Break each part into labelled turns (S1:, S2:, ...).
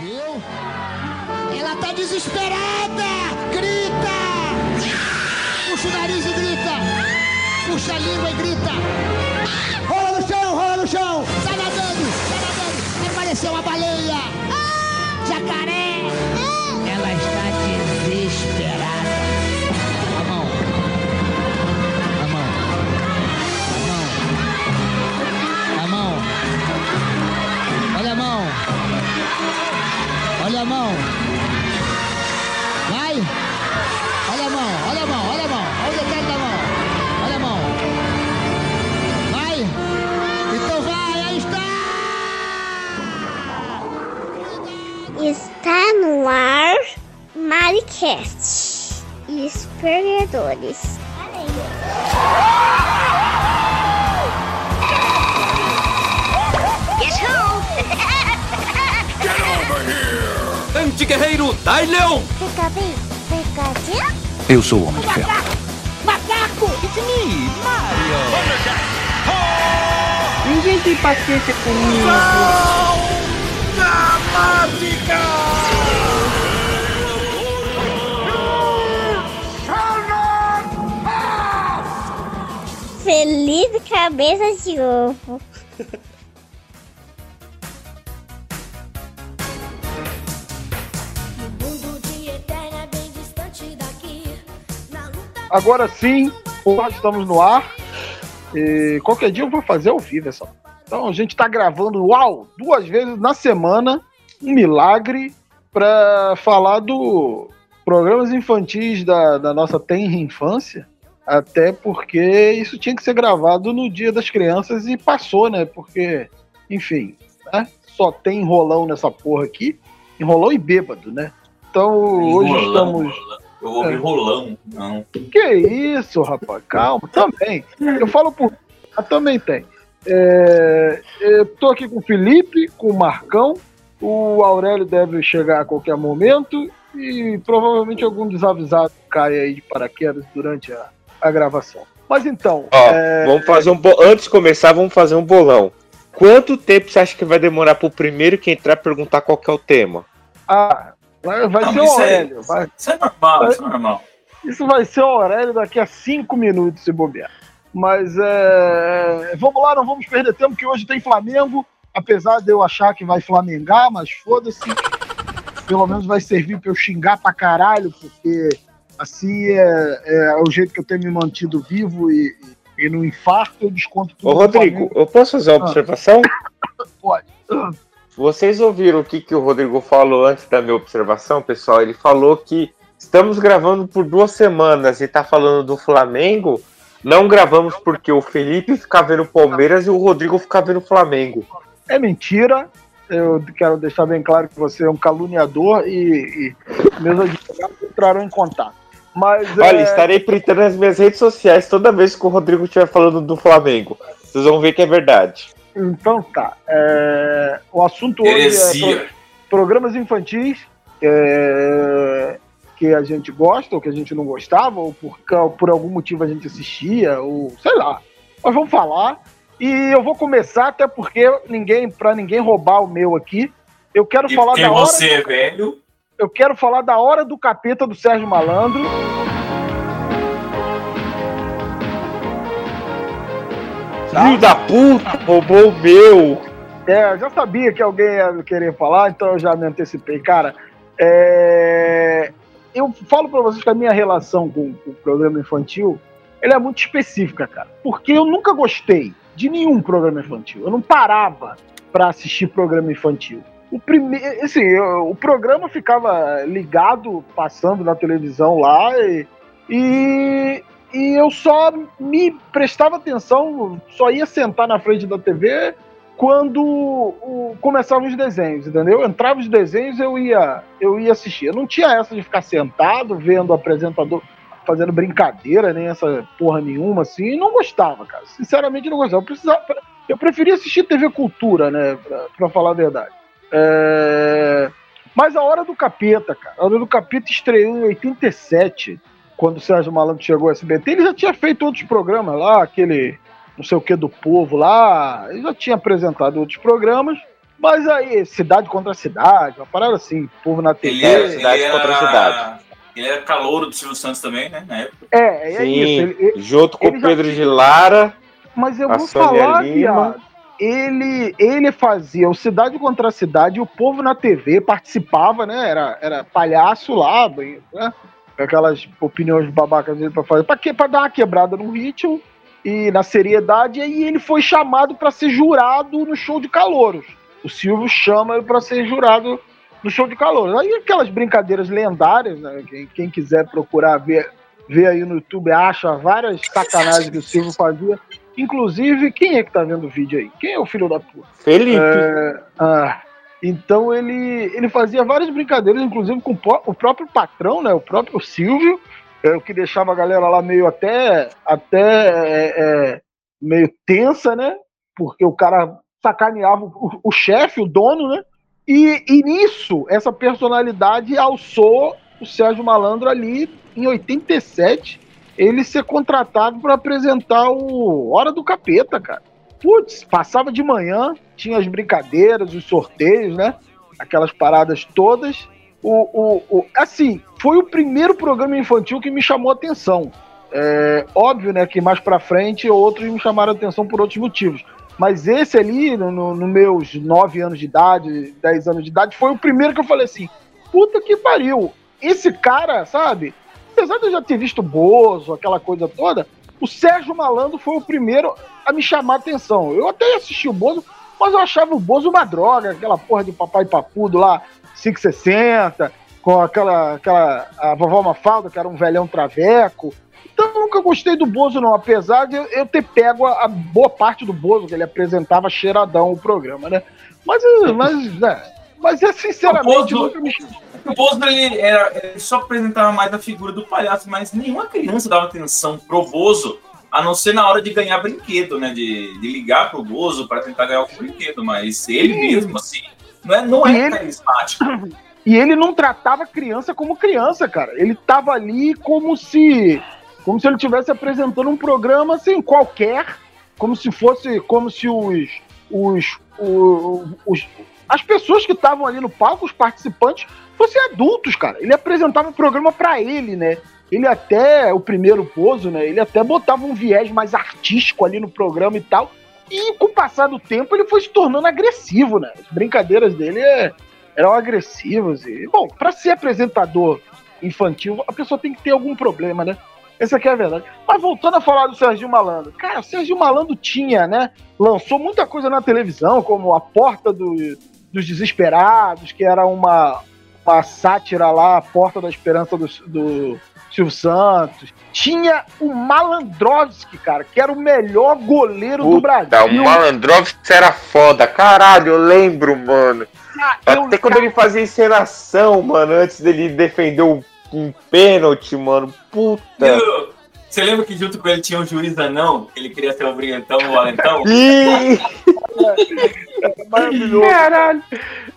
S1: Viu? Ela tá desesperada! Grita! Puxa o nariz e grita! Puxa a língua e grita! Rola no chão, rola no chão! Sai nadando, sai nadando! Vai parecer uma baleia! Jacaré! Olha a mão! Vai! Olha a mão, olha a mão, olha a mão, olha o detalhe da mão. Olha a mão. Vai! Então vai, aí está!
S2: Está no ar Maricast. Os perdedores.
S3: Anti-guerreiro Dai Leão!
S2: Fica bem, fica
S4: Eu sou o Homem de Ferro.
S1: Macaco!
S3: It's me, Mario!
S5: Ninguém tem paciência comigo.
S2: Feliz cabeça de ovo.
S5: Agora sim, nós estamos no ar. E qualquer dia eu vou fazer ao vivo essa. Então a gente tá gravando, uau, duas vezes na semana, um milagre, para falar do programas infantis da, da nossa tenra infância. Até porque isso tinha que ser gravado no Dia das Crianças e passou, né? Porque, enfim, né? só tem enrolão nessa porra aqui. Enrolão e bêbado, né? Então hoje estamos.
S6: rolão. Eu ouvi
S5: É.
S6: rolão, não.
S5: Que isso, rapaz? Calma, também. Eu falo por. Ah, também tem. É, eu tô aqui com o Felipe, com o Marcão. O Aurélio deve chegar a qualquer momento. E provavelmente algum desavisado cai aí de paraquedas durante a, a gravação. Mas então,
S7: Ó,
S5: é,
S7: vamos fazer um bo... Antes de começar, vamos fazer um bolão. Quanto tempo você acha que vai demorar pro primeiro que entrar perguntar qual que é o tema?
S5: ah, vai, vai
S6: Não,
S5: ser o
S6: isso é-
S5: Aurélio. vai-
S6: Isso é normal, isso é normal.
S5: Isso vai ser o Aurélio daqui a cinco minutos, se bobear. Mas é, vamos lá, não vamos perder tempo, que hoje tem Flamengo. Apesar de eu achar que vai flamengar, mas foda-se. Pelo menos vai servir para eu xingar pra caralho, porque assim é, é o jeito que eu tenho me mantido vivo e, e, e no infarto eu desconto tudo.
S7: Ô, Rodrigo, eu posso fazer uma
S5: Ah.
S7: observação?
S5: Pode.
S7: Vocês ouviram o que, que o Rodrigo falou antes da minha observação, pessoal? Ele falou que estamos gravando por duas semanas e tá falando do Flamengo. Não gravamos porque o Felipe fica vendo o Palmeiras e o Rodrigo fica vendo o Flamengo.
S5: É mentira. Eu quero deixar bem claro que você é um caluniador e, e meus advogados entraram em contato. Mas
S7: Olha,
S5: é,
S7: estarei printando nas minhas redes sociais toda vez que o Rodrigo estiver falando do Flamengo. Vocês vão ver que é verdade.
S5: Então tá. É, o assunto hoje é
S6: Heresia.
S5: pro- programas infantis é, que a gente gosta ou que a gente não gostava, ou por, por algum motivo a gente assistia, ou sei lá. Mas vamos falar. E eu vou começar, até porque ninguém, para ninguém roubar o meu aqui, eu quero
S6: E
S5: falar da hora.
S6: você velho,
S5: Eu quero falar da hora do capeta do Sérgio Malandro.
S7: Filho da puta, roubou o meu.
S5: É, eu já sabia que alguém ia querer falar, então eu já me antecipei. Cara, é, eu falo pra vocês que a minha relação com, com o programa infantil ela é muito específica, cara. Porque eu nunca gostei de nenhum programa infantil. Eu não parava pra assistir programa infantil. O primeiro, assim, eu- o programa ficava ligado, passando na televisão lá e, e, e eu só me prestava atenção, só ia sentar na frente da TV quando o- começavam os desenhos, entendeu? Entrava os desenhos, eu ia, eu ia assistir. Eu não tinha essa de ficar sentado vendo o apresentador fazendo brincadeira, nem essa porra nenhuma, assim, e não gostava, cara. Sinceramente, não gostava. Eu, precisava, eu preferia assistir TV Cultura, né, pra, pra falar a verdade. É, Mas a Hora do Capeta, cara, a Hora do Capeta estreou em 87, quando o Sérgio Malandro chegou ao SBT. Ele já tinha feito outros programas lá, aquele não sei o que do povo lá, ele já tinha apresentado outros programas, Mas aí, cidade contra cidade, uma parada assim, povo na TV.
S6: Ele era,
S7: cidade
S6: ele
S7: contra
S6: era-
S7: cidade.
S6: Ele era calouro do Silvio Santos também, né? Na época.
S5: É, é
S7: Sim,
S5: isso. Ele- ele-
S7: junto com o Pedro
S5: tinha-
S7: de Lara.
S5: mas eu
S7: A
S5: vou
S7: Sônia
S5: falar,
S7: Lima.
S5: viado. Ele, ele fazia o Cidade contra Cidade e o povo na TV participava, né? Era, era palhaço lá, bem, né? Aquelas opiniões babacas dele pra fazer. Pra quê? Pra dar uma quebrada no ritmo e na seriedade. E aí ele foi chamado pra ser jurado no show de calouros. O Silvio chama ele pra ser jurado no show de calouros. Aí aquelas brincadeiras lendárias, né? Quem, quem quiser procurar ver, ver aí no YouTube, acha várias sacanagens que o Silvio fazia. Inclusive, quem é que tá vendo o vídeo aí? Quem é o filho da puta?
S7: Felipe.
S5: É, ah, então ele, ele fazia várias brincadeiras, inclusive com o pró- o próprio patrão, né? O próprio Silvio, é, o que deixava a galera lá meio até, até é, é, meio tensa, né? Porque o cara sacaneava o, o chefe, o dono, né? E, e nisso, essa personalidade alçou o Sérgio Malandro ali em 87, ele ser contratado para apresentar o Hora do Capeta, cara. Putz, passava de manhã, tinha as brincadeiras, os sorteios, né? Aquelas paradas todas. O, o, o- assim, foi o primeiro programa infantil que me chamou a atenção. É, óbvio, né, que mais pra frente outros me chamaram a atenção por outros motivos. Mas esse ali, nos no, no meus 9 anos de idade, 10 anos de idade, foi o primeiro que eu falei assim: puta que pariu. Esse cara, sabe? Apesar de eu já ter visto Bozo, aquela coisa toda, o Sérgio Malandro foi o primeiro a me chamar a atenção. Eu até assisti o Bozo, mas eu achava o Bozo uma droga, aquela porra de papai papudo lá, 560, com aquela, aquela a vovó Mafalda, que era um velhão traveco. Então eu nunca gostei do Bozo, não, apesar de eu ter pego a, a boa parte do Bozo, que ele apresentava cheiradão o programa, né? Mas, mas, né? mas é sinceramente
S6: O Bozo-
S5: nunca me
S6: O Bozo ele, era, ele só apresentava mais a figura do palhaço, mas nenhuma criança dava atenção pro Bozo, a não ser na hora de ganhar brinquedo, né? De, de ligar pro Bozo para tentar ganhar algum brinquedo, mas ele
S5: Sim.
S6: mesmo, assim, não é, não é
S5: ele-
S6: carismático.
S5: E ele não tratava a criança como criança, cara. Ele tava ali como se como se ele estivesse apresentando um programa assim qualquer, como se fosse como se os os, o- os as pessoas que estavam ali no palco, os participantes, fossem adultos, cara. Ele apresentava o programa pra ele, né? Ele até o primeiro pozo, né? Ele até botava um viés mais artístico ali no programa e tal. E com o passar do tempo ele foi se tornando agressivo, né? As brincadeiras dele é, eram agressivas. E, bom, para ser apresentador infantil, a pessoa tem que ter algum problema, né? Essa aqui é a verdade. Mas voltando a falar do Serginho Malandro. Cara, o Serginho Malandro tinha, né? Lançou muita coisa na televisão, como A Porta do- dos Desesperados, que era uma, uma sátira lá, A Porta da Esperança do, do Silvio Santos. Tinha o Malandrovski, cara, que era o melhor goleiro do
S7: Puta,
S5: Brasil.
S7: o Malandrovski era foda. Caralho, eu lembro, mano.
S5: Eu-
S7: Até quando ele fazia encenação, mano, antes dele defender um, um pênalti, mano. Puta.
S6: Eu- Você lembra que junto com ele tinha um juiz anão, que ele queria ser o brilhantão, o valentão?
S7: Ih,
S5: Maravilhoso.
S7: caralho.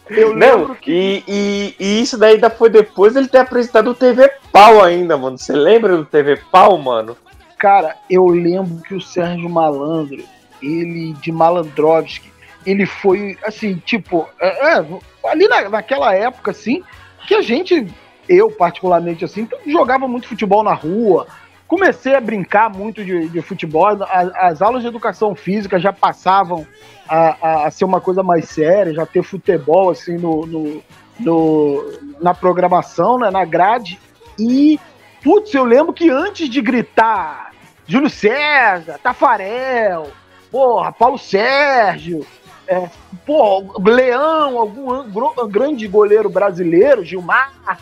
S5: Eu
S7: Não,
S5: lembro que
S7: e, e, e isso daí ainda foi depois dele ter apresentado o TV Pau ainda, mano. Você lembra do TV Pau, mano?
S5: Cara, eu lembro que o Sérgio Malandro, ele de Malandrovski, ele foi assim, tipo, é, é, ali na, naquela época, assim, que a gente, eu particularmente, assim, jogava muito futebol na rua. Comecei a brincar muito de, de futebol. a- as aulas de educação física já passavam a, a- a ser uma coisa mais séria, já ter futebol assim no, no- no- na programação, né, na grade. E, putz, eu lembro que antes de gritar Júlio César, Tafarel, porra, Paulo Sérgio, é, porra, Leão, algum grande goleiro brasileiro, Gilmar,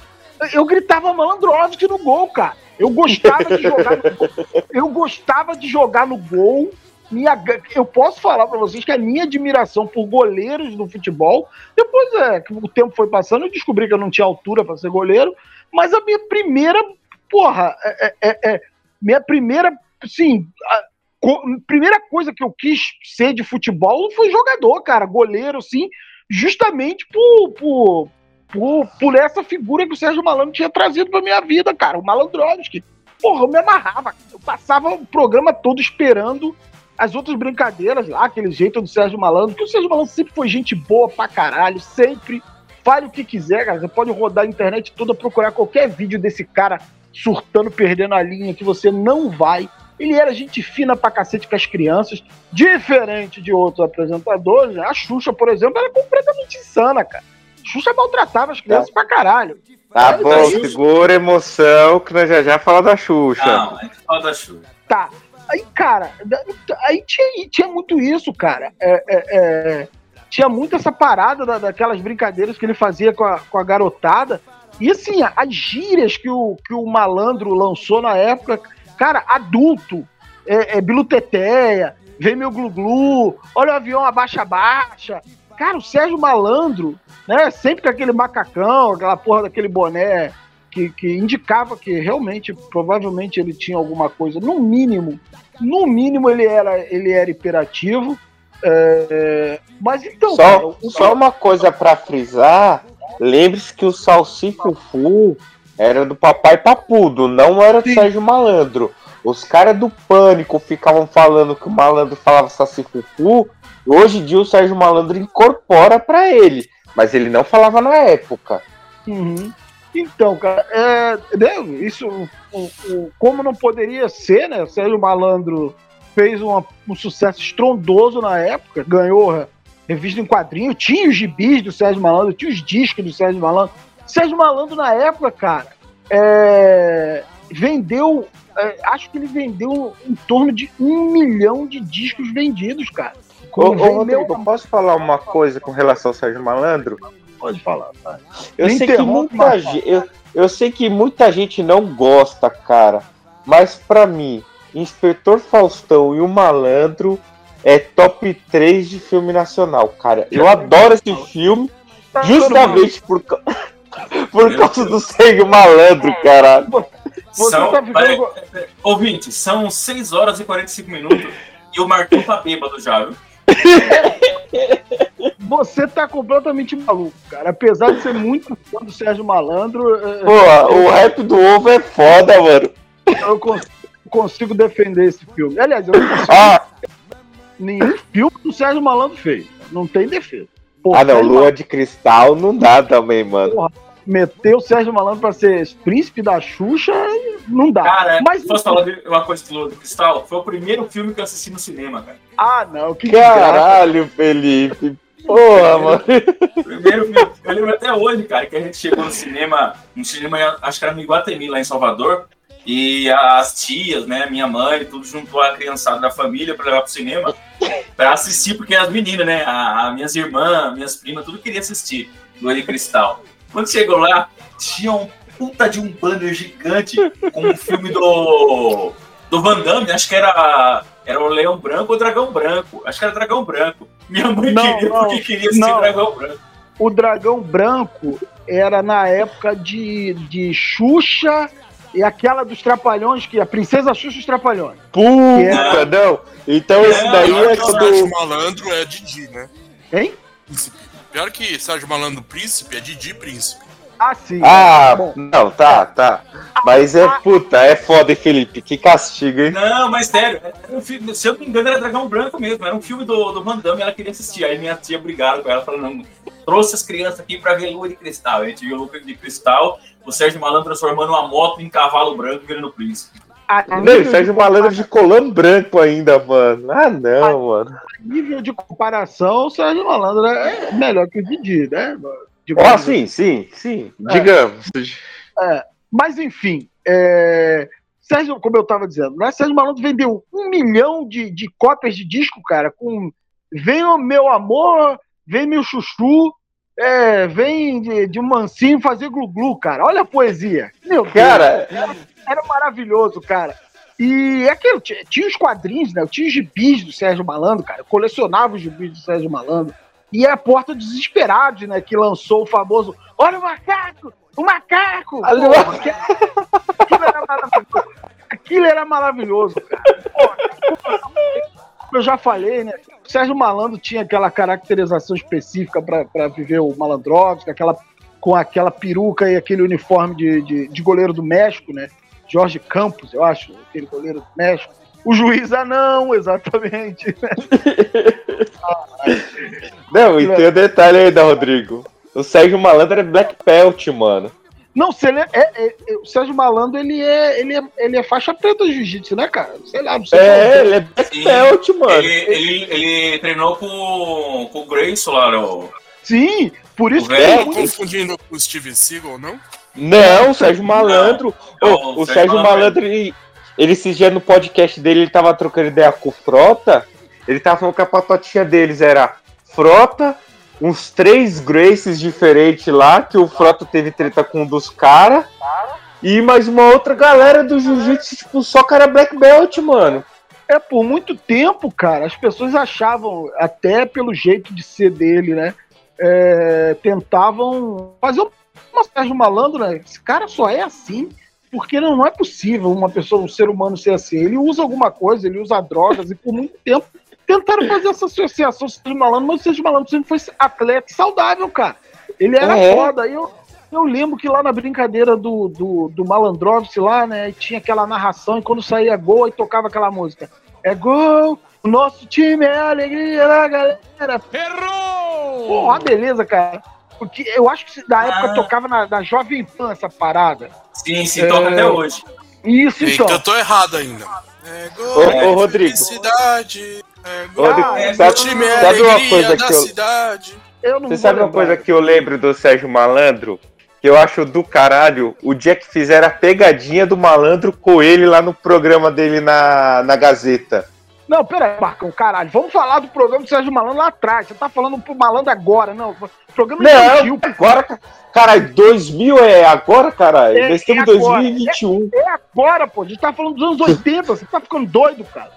S5: eu gritava Malandrovski no gol, cara. Eu gostava de jogar no gol. Eu gostava de jogar no gol. Minha, eu posso falar pra vocês que a minha admiração por goleiros no futebol, depois é, que o tempo foi passando, eu descobri que eu não tinha altura pra ser goleiro, mas a minha primeira, porra, é, é- é- minha primeira, sim, primeira coisa que eu quis ser de futebol foi jogador, cara, goleiro, sim, justamente por, por, por, por essa figura que o Sérgio Malandro tinha trazido pra minha vida, cara, o Malandrovski. Porra, eu me amarrava, eu passava o programa todo esperando as outras brincadeiras lá, aquele jeito do Sérgio Malandro, que o Sérgio Malandro sempre foi gente boa pra caralho, sempre. Fale o que quiser, cara. Você pode rodar a internet toda, procurar qualquer vídeo desse cara surtando, perdendo a linha, que você não vai. Ele era gente fina pra cacete com as crianças, diferente de outros apresentadores. A Xuxa, por exemplo, era completamente insana, cara. Xuxa maltratava as crianças pra caralho.
S7: Tá bom, segura a emoção que nós já já fala da Xuxa.
S6: Não, a gente fala da Xuxa.
S5: Tá. Aí, cara, aí tinha, tinha muito isso, cara. É, é, é, tinha muito essa parada da- daquelas brincadeiras que ele fazia com a, com a garotada. E assim, as gírias que o, que o malandro lançou na época, cara, adulto, é, é biluteteia, vem meu glu-glu, olha o avião abaixa-baixa. Cara, o Sérgio Malandro, né, sempre com aquele macacão, aquela porra daquele boné que, que indicava que realmente, provavelmente ele tinha alguma coisa, no mínimo, no mínimo ele era, ele era hiperativo. é, mas então, cara,
S7: Só,
S5: o-
S7: só uma coisa pra frisar: lembre-se que o Salsifufu era do Papai Papudo, não era do
S5: Sim.
S7: Sérgio Malandro. Os caras do Pânico ficavam falando que o malandro falava Salsifufu. Hoje em dia o Sérgio Malandro incorpora pra ele, mas ele não falava na época.
S5: Uhum. Então, cara, é, né, isso, o- o- como não poderia ser, né? Sérgio Malandro fez uma- um sucesso estrondoso na época, ganhou revista em quadrinho, tinha os gibis do Sérgio Malandro, tinha os discos do Sérgio Malandro. Sérgio Malandro, na época, cara, é, vendeu, acho que ele vendeu em torno de um milhão de discos vendidos, cara.
S7: Ô, ô, Rodrigo, eu posso falar uma coisa com relação ao Sérgio Malandro?
S5: Pode falar.
S7: Eu sei que muita gente, eu, eu sei que muita gente não gosta, cara. Mas pra mim, Inspetor Faustão e o Malandro é top 3 de filme nacional, cara. Eu adoro esse filme
S5: Tá
S7: justamente por, ca- por causa do Sérgio Malandro, cara.
S5: Você
S6: são,
S5: tá ficando-
S6: peraí, ouvinte, são 6 horas e 45 minutos e o Marquinhos tá bêbado já, viu?
S5: Você tá completamente maluco, cara. Apesar de ser muito fã do Sérgio Malandro, é,
S7: Pô, o rap do ovo é foda, mano.
S5: eu cons- consigo defender esse filme. Aliás, eu não consigo
S7: Ah,
S5: nenhum filme que o Sérgio Malandro fez. Não tem defesa. Pô,
S7: ah não, Lua de Cristal não dá também, mano.
S5: Malandro Meter o Sérgio Malandro pra ser príncipe da Xuxa, não dá.
S6: Cara,
S5: Mas
S6: posso falar de uma coisa do Lua de Cristal? Foi o primeiro filme que eu assisti no cinema, cara.
S5: Ah, não, que.
S7: Caralho, Felipe. Porra, mano.
S6: Primeiro filme. Eu lembro até hoje, cara, que a gente chegou no cinema, no cinema, acho que era no Iguatemi, lá em Salvador, e as tias, né, minha mãe, tudo juntou a criançada da família pra levar pro cinema pra assistir, porque as meninas, né, a, a minhas irmãs, minhas primas, tudo queria assistir Lua de Cristal. Quando chegou lá, tinha um puta de um banner gigante com o filme do do Van Damme, acho que era era o Leão Branco ou o Dragão Branco. Acho que era Dragão Branco. Minha mãe
S5: Não,
S6: queria
S5: não,
S6: porque queria assistir
S5: não.
S6: Dragão Branco.
S5: O Dragão Branco era na época de, de Xuxa e aquela dos Trapalhões, que a Princesa Xuxa e os Trapalhões.
S7: Puta, não. Então esse daí é
S6: não,
S4: Sérgio. Malandro é Didi, né?
S5: Hein?
S4: Príncipe. Pior que Sérgio Malandro Príncipe é Didi Príncipe.
S5: Ah, sim.
S7: Ah,
S5: Bom,
S7: não, tá, tá. Mas é puta, é foda, hein, Felipe? Que castigo, hein?
S6: Não, mas sério, era um filme- se eu não me engano, era Dragão Branco mesmo. Era um filme do, do Van Damme e ela queria assistir. Aí minha tia brigaram com ela, falando, não, trouxe as crianças aqui pra ver Lua de Cristal. A gente viu Lua de Cristal, o Sérgio Malandro transformando uma moto em cavalo branco virando príncipe.
S5: a
S7: Não, Sérgio Malandro de colã branco ainda, mano. Ah, não, mano.
S5: nível de comparação, o Sérgio Malandro é melhor que o Didi, né? Digo,
S7: Ó, sim, sim, sim. Digamos.
S5: Mas enfim, é, Sérgio, como eu tava dizendo, né? Sérgio Malandro vendeu um milhão de, de cópias de disco, cara, com Vem o meu amor, vem meu chuchu, é, vem de, de um mansinho fazer glu-glu, cara. Olha a poesia. Meu Deus.
S7: Cara,
S5: era maravilhoso, cara. E é aquilo, tinha, tinha os quadrinhos, né? Eu tinha os gibis do Sérgio Malandro, cara. Eu colecionava os gibis do Sérgio Malandro. E é a Porta dos Desesperados, né? Que lançou o famoso Olha o macaco! O macaco!
S7: Olha o
S5: aquilo, aquilo era maravilhoso. Aquilo era maravilhoso, cara. Como eu já falei, né? O Sérgio Malandro tinha aquela caracterização específica para viver o malandrovski, aquela, com aquela peruca e aquele uniforme de, de, de goleiro do México, né? Jorge Campos, eu acho, aquele goleiro do México. O juiz anão, exatamente.
S7: Não, e tem o detalhe ainda, Rodrigo. O Sérgio Malandro é Black Belt, mano.
S5: Não, se ele é, é- é- o Sérgio Malandro, ele é, ele é, ele é faixa preta de jiu-jitsu, né, cara? Sei lá, não sei
S7: É, ele é Black. Belt, mano.
S6: Ele, ele, ele treinou com, com o Grayson lá, no,
S5: Sim, por isso
S6: O
S5: que
S6: velho
S5: ele é muito
S4: confundindo com o Steven Seagal, não?
S7: Não, o Sérgio Malandro.
S6: Não,
S7: Ô,
S6: o
S7: o
S6: Sérgio
S7: Sérgio
S6: Malandro.
S7: Malandro, ele, ele esses dias no podcast dele, ele tava trocando ideia com o Frota. Ele tava falando que a patotinha deles era Frota, uns três Graces diferentes lá, que o Frota teve treta com um dos caras. E mais uma outra galera do Jiu-Jitsu, tipo, só cara Black Belt, mano.
S5: É, por muito tempo, cara, as pessoas achavam, até pelo jeito de ser dele, né? é, tentavam fazer uma Sérgio Malandro, né? Esse cara só é assim porque não é possível uma pessoa, um ser humano ser assim. Ele usa alguma coisa, ele usa drogas, e por muito tempo tentaram fazer essa associação Sérgio Malandro, mas o Sérgio Malandro sempre foi atleta e saudável, cara. Ele era
S7: É.
S5: foda. E eu, eu lembro que lá na brincadeira do, do, do Malandrovski lá, né, tinha aquela narração e quando saía gol, aí tocava aquela música. É gol, o nosso time é a alegria da galera.
S3: Errou!
S5: Porra, beleza, cara. Porque eu acho que na época
S6: Ah.
S5: tocava na, na Jovem Pan essa parada.
S6: Sim, sim, toca
S5: É.
S6: até hoje.
S5: Isso,
S4: Eita,
S5: então.
S4: eu tô errado ainda. É
S7: Ô,
S4: gol,
S7: ô, Rodrigo.
S4: felicidade. É
S5: Ah,
S7: sabe,
S4: o time é
S7: sabe uma
S4: alegria
S7: coisa que eu,
S4: cidade.
S5: Eu não
S7: Você sabe uma
S5: lembrar.
S7: coisa que eu lembro do Sérgio Malandro? Que eu acho do caralho o dia que fizeram a pegadinha do malandro com ele lá no programa dele na, na Gazeta.
S5: Não, pera aí, Marcão, caralho. Vamos falar do programa do Sérgio Malandro lá atrás. Você tá falando pro malandro agora, não. Programa infantil.
S7: Não, agora, ca- caralho, 2000 é agora, caralho.
S5: É,
S7: Nós estamos
S5: é
S7: em
S5: agora.
S7: 2021.
S5: É agora, pô. A gente tá falando dos anos 80. Você tá ficando doido, cara.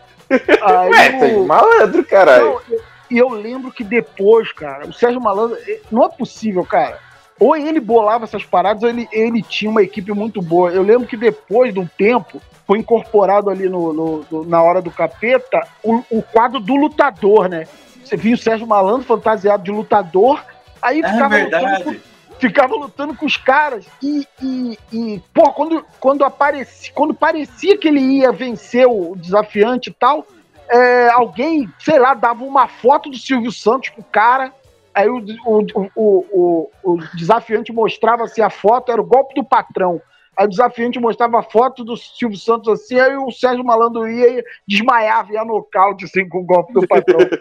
S5: Aí
S7: Ué,
S5: o-
S7: Sérgio Malandro, caralho.
S5: Eu- E eu lembro que depois, cara, o Sérgio Malandro, eh, não é possível, cara. Ou ele bolava essas paradas, ou ele, ele tinha uma equipe muito boa. Eu lembro que depois de um tempo, foi incorporado ali no, no- no- na hora do capeta o, o quadro do lutador, né? Você via o Sérgio Malandro fantasiado de lutador, aí
S6: É
S5: ficava lutando com
S6: verdade.
S5: Ficava lutando com os caras e, e, e pô, quando, quando aparecia, quando parecia que ele ia vencer o desafiante e tal, é, alguém, sei lá, dava uma foto do Silvio Santos pro cara, aí o, o, o, o, desafiante mostrava assim a foto, era o golpe do patrão. Aí o desafiante mostrava a foto do Silvio Santos assim, aí o Sérgio Malandro ia e desmaiava, ia nocaute assim com o golpe do patrão.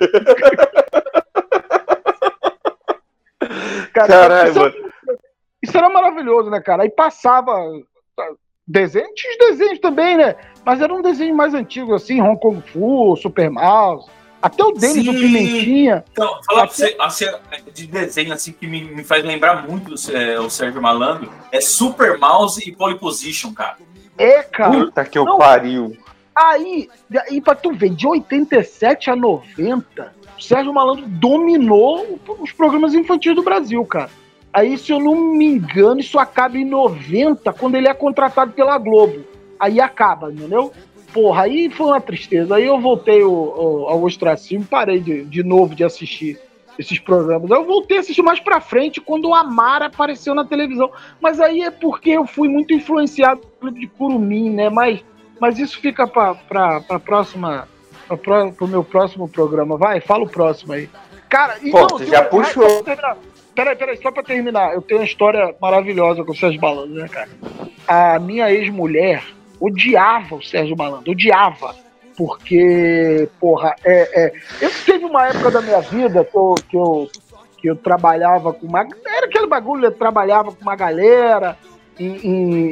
S5: Cara,
S7: Caralho, mano.
S5: Isso era maravilhoso, né, cara? Aí passava tá, desenho, tinha os desenhos também, né? Mas era um desenho mais antigo, assim, Hong Kong Fu, Super Mouse, até o Denis do Pimentinha.
S6: Então, falar pra você, assim, de desenho assim que me, me faz lembrar muito é, o Sérgio Malandro é Super Mouse e Pole Position, cara.
S5: É, cara.
S7: Puta que eu
S5: Não.
S7: pariu.
S5: Aí, aí pra tu ver, de 87 a 90, o Sérgio Malandro dominou os programas infantis do Brasil, cara. Aí, se eu não me engano, isso acaba em 90, quando ele é contratado pela Globo. Aí acaba, entendeu? Porra, aí foi uma tristeza. Aí eu voltei ao, ao, ostracismo, parei de, de novo de assistir esses programas. Aí eu voltei a assistir mais pra frente quando o Amara apareceu na televisão. Mas aí é porque eu fui muito influenciado pelo de Curumim, né? Mas, mas isso fica pra, pra, pra próxima. Pra, pro, pro meu próximo programa. Vai, fala o próximo aí. Cara,
S7: Pô,
S5: não,
S7: você já
S5: vai,
S7: puxou.
S5: terminar. Peraí, peraí, só pra terminar. Eu tenho uma história maravilhosa com o Sérgio Malandro, né, cara? A minha ex-mulher odiava o Sérgio Malandro, odiava. Porque, porra, é, é, eu teve uma época da minha vida que eu, que eu, que eu trabalhava com uma. Era aquele bagulho, eu trabalhava com uma galera em, em,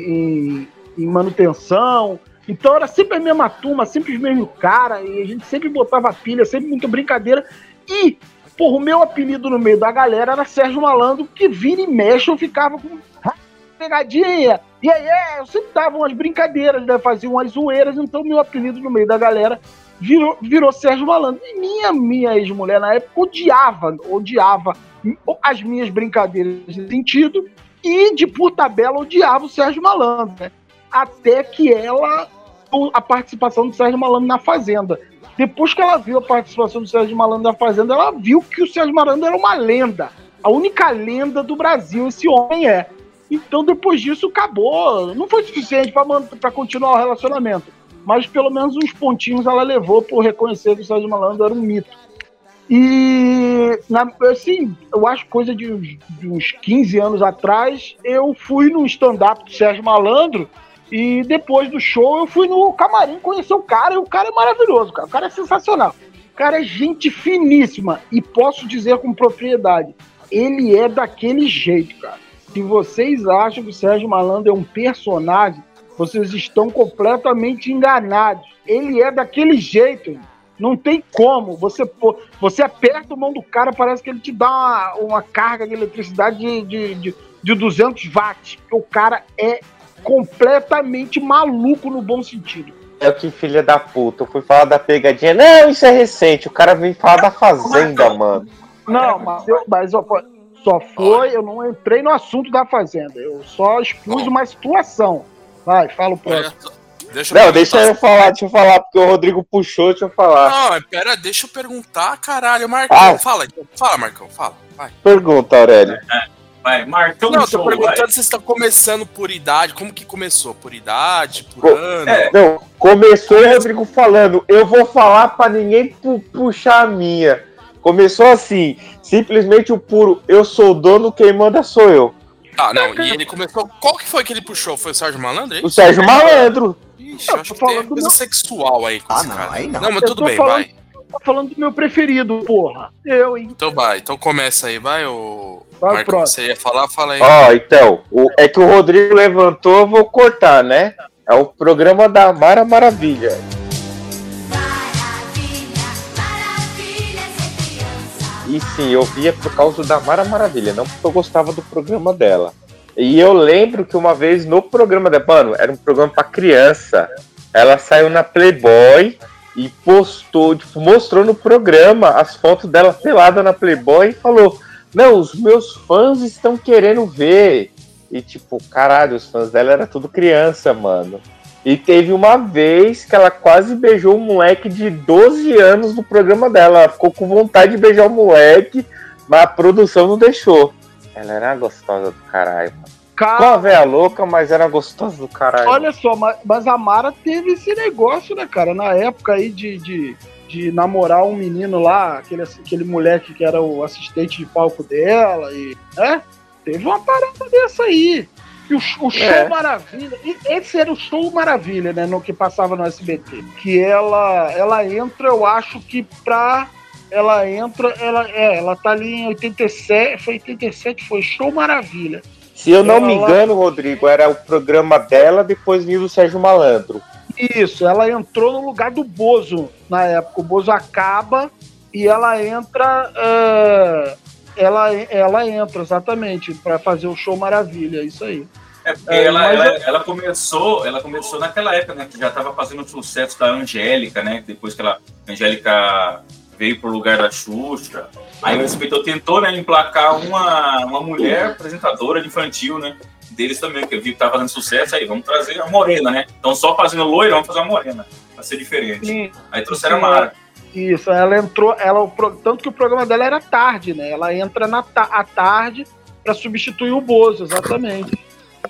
S5: em- em manutenção. Então era sempre a mesma turma, sempre os mesmos cara, e a gente sempre botava pilha, sempre muita brincadeira. E, porra, o meu apelido no meio da galera era Sérgio Malandro, que vira e mexe, eu ficava com "Ah, pegadinha, e aí, é, eu sempre dava umas brincadeiras, né, fazia umas zoeiras, então meu apelido no meio da galera virou, virou Sérgio Malandro. E minha, minha ex-mulher na época odiava, odiava as minhas brincadeiras nesse sentido, e de por tabela odiava o Sérgio Malandro, né? Até que ela, a participação do Sérgio Malandro na Fazenda. Depois que ela viu a participação do Sérgio Malandro na Fazenda, ela viu que o Sérgio Malandro era uma lenda. A única lenda do Brasil, esse homem é. Então, depois disso, acabou. Não foi suficiente para continuar o relacionamento. mas pelo menos uns pontinhos ela levou por reconhecer que o Sérgio Malandro era um mito. E, na, assim, eu acho coisa de, uns- de uns 15 anos atrás, eu fui no stand-up do Sérgio Malandro e depois do show eu fui no camarim conhecer o cara e o cara é maravilhoso, cara. O cara é sensacional. O cara é gente finíssima e posso dizer com propriedade, ele é daquele jeito, cara. Se vocês acham que o Sérgio Malandro é um personagem, vocês estão completamente enganados. Ele é daquele jeito. Não tem como. Você, você aperta a mão do cara, parece que ele te dá uma, uma carga de eletricidade de, de, de, de 200 watts. O cara é completamente maluco no bom sentido.
S7: É o que filha da puta. Eu fui falar da pegadinha. Não, isso é recente. O cara veio falar da fazenda, mano.
S5: Não, mas, eu, mas eu- só foi, eu não entrei no assunto da Fazenda. Eu só expus uma situação. Vai, fala o próximo.
S4: Deixa
S7: Não, deixa eu falar, deixa eu falar, porque o Rodrigo puxou, deixa eu falar.
S4: Não, mas pera, deixa eu perguntar, caralho. Marcão,
S7: Ah.
S4: fala, então. fala, Marcão, fala. Vai.
S7: Pergunta, Aurélio.
S6: Vai, Marcão
S4: Não, eu tô
S6: show,
S4: perguntando
S6: vai.
S4: se estão começando por idade. Como que começou? Por idade, por
S7: Pô,
S4: ano?
S6: é.
S7: Não, começou o Rodrigo falando, eu vou falar pra ninguém pu- puxar a minha. Começou assim, simplesmente o puro, eu sou o dono, quem manda sou eu.
S4: Ah, não, e ele começou. Qual que foi que ele puxou? Foi o Sérgio Malandro? é
S7: O? Sérgio Malandro.
S4: Ixi, eu acho
S5: tô
S4: que tem coisa
S5: meu-
S4: sexual aí com
S1: Ah,
S4: esse
S1: não,
S4: cara.
S1: aí não.
S4: mas
S5: Eu
S4: tudo bem,
S5: falando-
S4: vai.
S5: Tá falando do meu preferido, porra. Eu, hein?
S4: Então vai, então começa aí, vai, o.
S5: Vai,
S4: Marcão,
S5: próximo.
S4: você ia falar, fala aí.
S7: Ó, então, o- é que o Rodrigo levantou, eu vou cortar, né? É o programa da Mara Maravilha.
S8: Maravilha, maravilha ser criança.
S7: E sim, eu via por causa da Mara Maravilha, não porque eu gostava do programa dela. E eu lembro que uma vez no programa dela, mano, era um programa pra criança. Ela saiu na Playboy e postou, tipo, mostrou no programa as fotos dela pelada na Playboy e falou: Não, os meus fãs estão querendo ver. E tipo, caralho, os fãs dela era tudo criança, mano. E teve uma vez que ela quase beijou um moleque de 12 anos no programa dela. Ela ficou com vontade de beijar o moleque, mas a produção não deixou. Ela era gostosa do caralho, mano.
S5: Cara,
S7: véia louca, mas era gostosa do caralho.
S5: olha só, mas, mas a Mara teve esse negócio, né, cara? Na época aí de, de, de namorar um menino lá, aquele, aquele moleque que era o assistente de palco dela, e, né? Teve uma parada dessa aí. E o, o show
S7: É.
S5: Maravilha, e esse era o show Maravilha, né? No que passava no SBT. Que ela, ela entra, eu acho que pra. Ela entra, ela, é, ela tá ali em 87, foi 87, foi show Maravilha.
S7: Se eu não me
S5: Ela-
S7: engano, Rodrigo, era o programa dela, depois vinha do Sérgio Malandro.
S5: Isso, ela entrou no lugar do Bozo na época. O Bozo acaba e ela entra. é, ela, ela entra, exatamente, pra fazer o show Maravilha, isso aí.
S6: É porque
S5: É,
S6: ela, ela,
S5: eu-
S6: ela começou, ela começou naquela época, né? Que já estava fazendo o sucesso da Angélica, né? Depois que ela, a Angélica veio pro lugar da Xuxa. Aí o SBT tentou, né, emplacar uma, uma mulher apresentadora de infantil, né? Deles também, que eu vi que tava fazendo sucesso, aí vamos trazer a morena, né? Então só fazendo loira, vamos fazer uma morena. Pra ser diferente.
S5: Sim,
S6: Aí trouxeram a Mara.
S5: isso, ela entrou, ela, tanto que o programa dela era tarde, né? Ela entra na ta- à tarde pra substituir o Bozo, exatamente.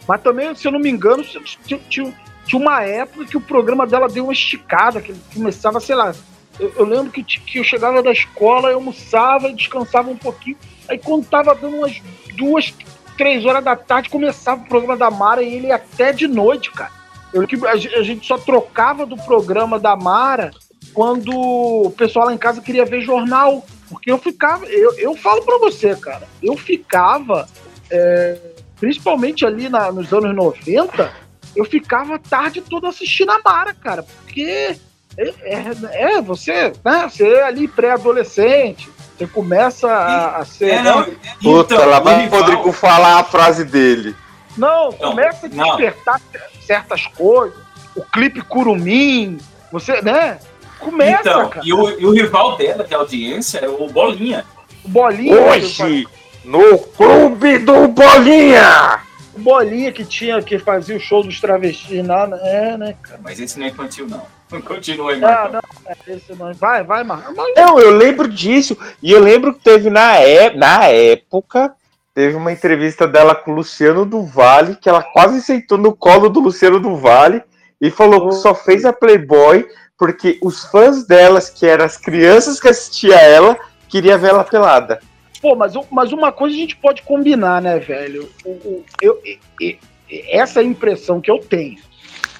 S5: Mas também, se eu não me engano, tinha, tinha- tinha uma época que o programa dela deu uma esticada, que ele começava, sei lá. Eu, eu lembro que, que eu chegava da escola, eu almoçava descansava um pouquinho. Aí quando tava dando umas duas, três horas da tarde, começava o programa da Mara e ele até de noite, cara. Eu, a, a gente só trocava do programa da Mara quando o pessoal lá em casa queria ver jornal. Porque eu ficava, eu, eu falo pra você, cara, eu ficava, é, principalmente ali na- nos anos 90, eu ficava a tarde toda assistindo a Mara, cara, porque é, é- é, você, né, você é ali pré-adolescente, você começa a, a ser.
S6: É, não,
S5: né?
S7: Puta,
S6: então,
S7: lá vai o
S6: rival-
S7: Rodrigo falar a frase dele.
S5: Não,
S6: Não,
S5: começa a
S6: não.
S5: despertar certas coisas. O clipe Curumim, você, né? Começa,
S6: Então,
S5: cara.
S6: e o, e o rival dela de audiência é o Bolinha.
S5: O Bolinha,
S7: Hoje, no Clube do Bolinha!
S5: o Bolinha que tinha, que fazia o show dos travestis lá, né? é, né, cara?
S6: Mas esse não é infantil, não. Continua aí, Marcão.
S5: não, é, esse não. Vai, vai, Marcos. Mas
S7: Não, eu lembro disso. E eu lembro que teve na, é, na época, teve uma entrevista dela com o Luciano do Vale, que ela quase sentou no colo do Luciano do Vale. e falou que só fez a Playboy porque os fãs delas, que eram as crianças que assistiam a ela, queria ver ela pelada.
S5: Pô, mas, mas uma coisa a gente pode combinar, né, velho? O- o- eu, e- e- essa impressão que eu tenho,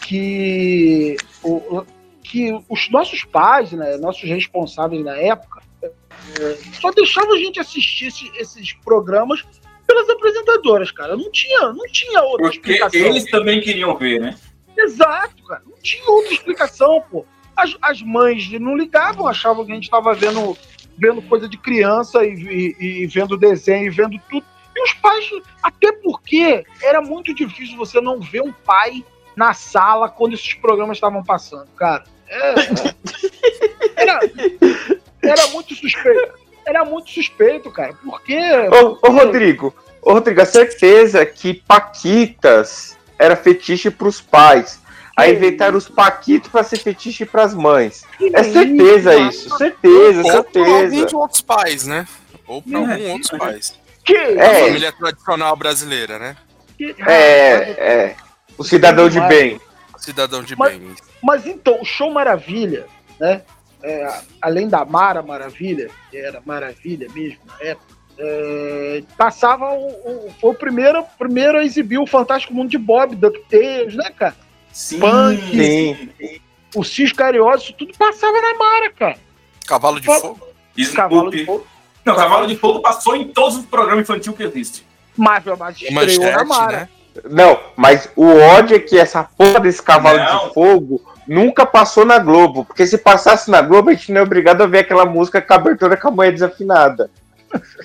S5: que, o- que os nossos pais, né, nossos responsáveis na época, é, só deixavam a gente assistir esse- esses programas pelas apresentadoras, cara. Não tinha, não tinha outra
S6: Porque
S5: explicação.
S6: eles também queriam ver, né?
S5: Exato, cara. Não tinha outra explicação, pô. As, as mães não ligavam, achavam que a gente estava vendo, vendo coisa de criança e, e- e vendo desenho e vendo tudo. E os pais, até porque era muito difícil você não ver um pai na sala quando esses programas estavam passando, cara. É- era, era muito suspeito. Era muito suspeito, cara. Porque.
S7: Ô, ô Rodrigo, ô Rodrigo, a certeza que Paquitas era fetiche pros pais. Aí inventaram os Paquitos pra ser fetiche pras mães. É certeza isso, certeza,
S4: Ou pra
S7: certeza.
S4: alguns outros pais, né? Ou pra
S6: É.
S4: alguns outros pais.
S5: Que,
S4: A
S7: É.
S4: família tradicional brasileira, né?
S5: que-
S7: É, é. O cidadão de bem.
S4: Cidadão de
S5: Mas-
S4: bem.
S5: Mas então, o Show Maravilha, né? é, além da Mara Maravilha, que era Maravilha mesmo na época, é, passava o, o- foi o primeiro, primeiro a exibir o Fantástico Mundo de Bob, DuckTales, né, cara?
S6: Sim.
S5: Punk.
S7: Sim.
S5: O Cis Carioso, isso tudo passava na Mara, cara.
S4: Cavalo de
S5: Fala-
S4: fogo?
S5: Cavalo de. Fogo.
S6: Não, Cavalo de Fogo passou em todos os programas infantis que existem.
S5: Marvel, mas estreou na
S4: Manchete,
S5: Mara.
S4: né?
S7: Não, mas o ódio é que essa porra desse cavalo
S6: Não.
S7: de fogo nunca passou na Globo. Porque se passasse na Globo, a gente não é obrigado a ver aquela música com a abertura com a manhã desafinada.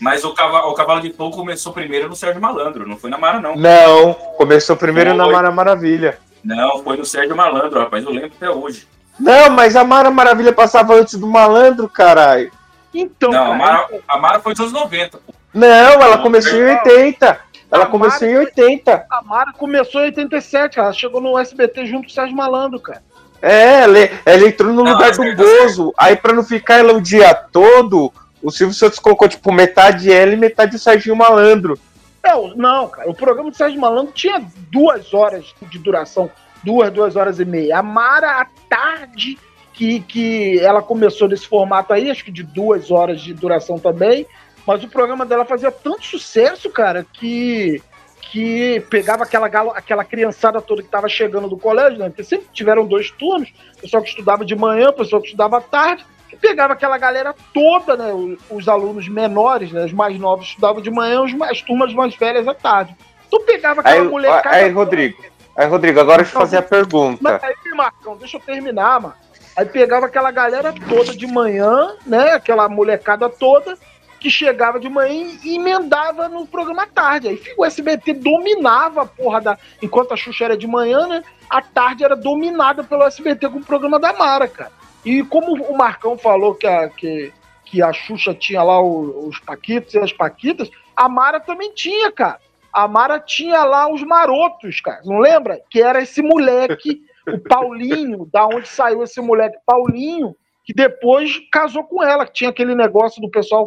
S6: Mas o Cavalo, o Cavalo de Fogo começou primeiro no Sérgio Malandro, não foi na Mara, não.
S7: Não, começou primeiro
S6: Foi.
S7: na Mara Maravilha.
S6: Não, foi no Sérgio Malandro, rapaz. Eu lembro até hoje.
S7: Não, mas a Mara Maravilha passava antes do malandro, caralho.
S5: Então,
S6: não, a Mara, a Mara foi dos anos 90. pô.
S7: Não, ela começou em 80. Ela começou em
S5: Mara-
S7: 80.
S5: a Mara começou em 87, cara. Ela chegou no SBT junto com o Sérgio Malandro, cara.
S7: É, ela, ela entrou no
S6: Não,
S7: lugar do
S6: certo, tá
S7: Bozo. Aí, pra não ficar ela o dia todo, o Silvio Santos colocou, tipo, metade ela e metade o Serginho Malandro.
S5: Não, não, cara. O programa do Sérgio Malandro tinha duas horas de duração. Duas, duas horas e meia. A Mara, à tarde, que, que ela começou nesse formato aí, acho que de duas horas de duração também. Mas o programa dela fazia tanto sucesso, cara, que, que pegava aquela, galo, aquela criançada toda que estava chegando do colégio, né? Porque sempre tiveram dois turnos, o pessoal que estudava de manhã, o pessoal que estudava à tarde, e pegava aquela galera toda, né? Os, os alunos menores, né? Os mais novos estudavam de manhã, os as turmas mais velhas à tarde. Então pegava aquela
S7: Aí,
S5: molecada.
S7: aí, Rodrigo. Aí, Rodrigo, agora deixa eu fazer a pergunta.
S5: Mas aí, Marcão, deixa eu terminar, mano. Aí pegava aquela galera toda de manhã, né? Aquela molecada toda que chegava de manhã e emendava no programa à tarde. Aí o SBT dominava a porra da. Enquanto a Xuxa era de manhã, né? A tarde era dominada pelo SBT com o programa da Mara, cara. E como o Marcão falou que a, que, que a Xuxa tinha lá o- os Paquitos e as Paquitas, a Mara também tinha, cara. A Mara tinha lá os marotos, cara. Não lembra? Que era esse moleque, o Paulinho, da onde saiu esse moleque Paulinho, que depois casou com ela, que tinha aquele negócio do pessoal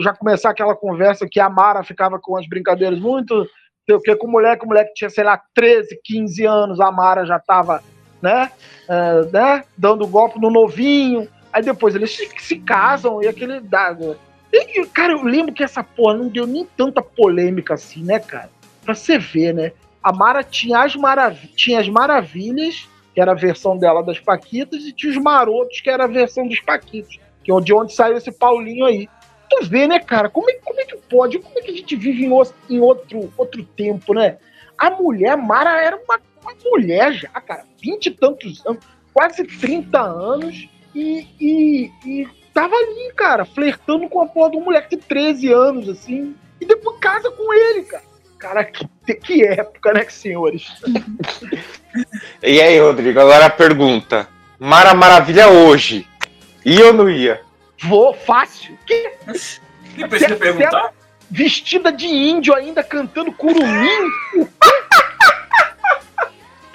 S5: já começar aquela conversa que a Mara ficava com as brincadeiras muito. sei o que com o moleque, o moleque tinha, sei lá, 13, 15 anos, a Mara já tava, né, eh, né, dando golpe no novinho. Aí depois eles se, se casam e aquele. dá- E, e, cara, eu lembro que essa porra não deu nem tanta polêmica assim, né, cara? Pra você ver, né? A Mara tinha as, marav tinha as maravilhas, que era a versão dela das Paquitas, e tinha os marotos, que era a versão dos Paquitos, que é de onde saiu esse Paulinho aí. Tu vê, né, cara? Como é, como é que pode? Como é que a gente vive em, em outro, outro tempo, né? A mulher, Mara, era uma, uma mulher já, cara. Vinte e tantos anos, quase 30 anos, e, e, e tava ali, cara, flertando com a porra de um moleque de 13 anos, assim, e depois casa com ele, cara. Cara, que, que época, né, senhores?
S7: E aí, Rodrigo, agora a pergunta. Mara Maravilha hoje. Ia ou não ia?
S5: Vou fácil. Que
S6: Nem precisa
S5: Se-
S6: perguntar.
S5: vestida de índio ainda cantando curumim?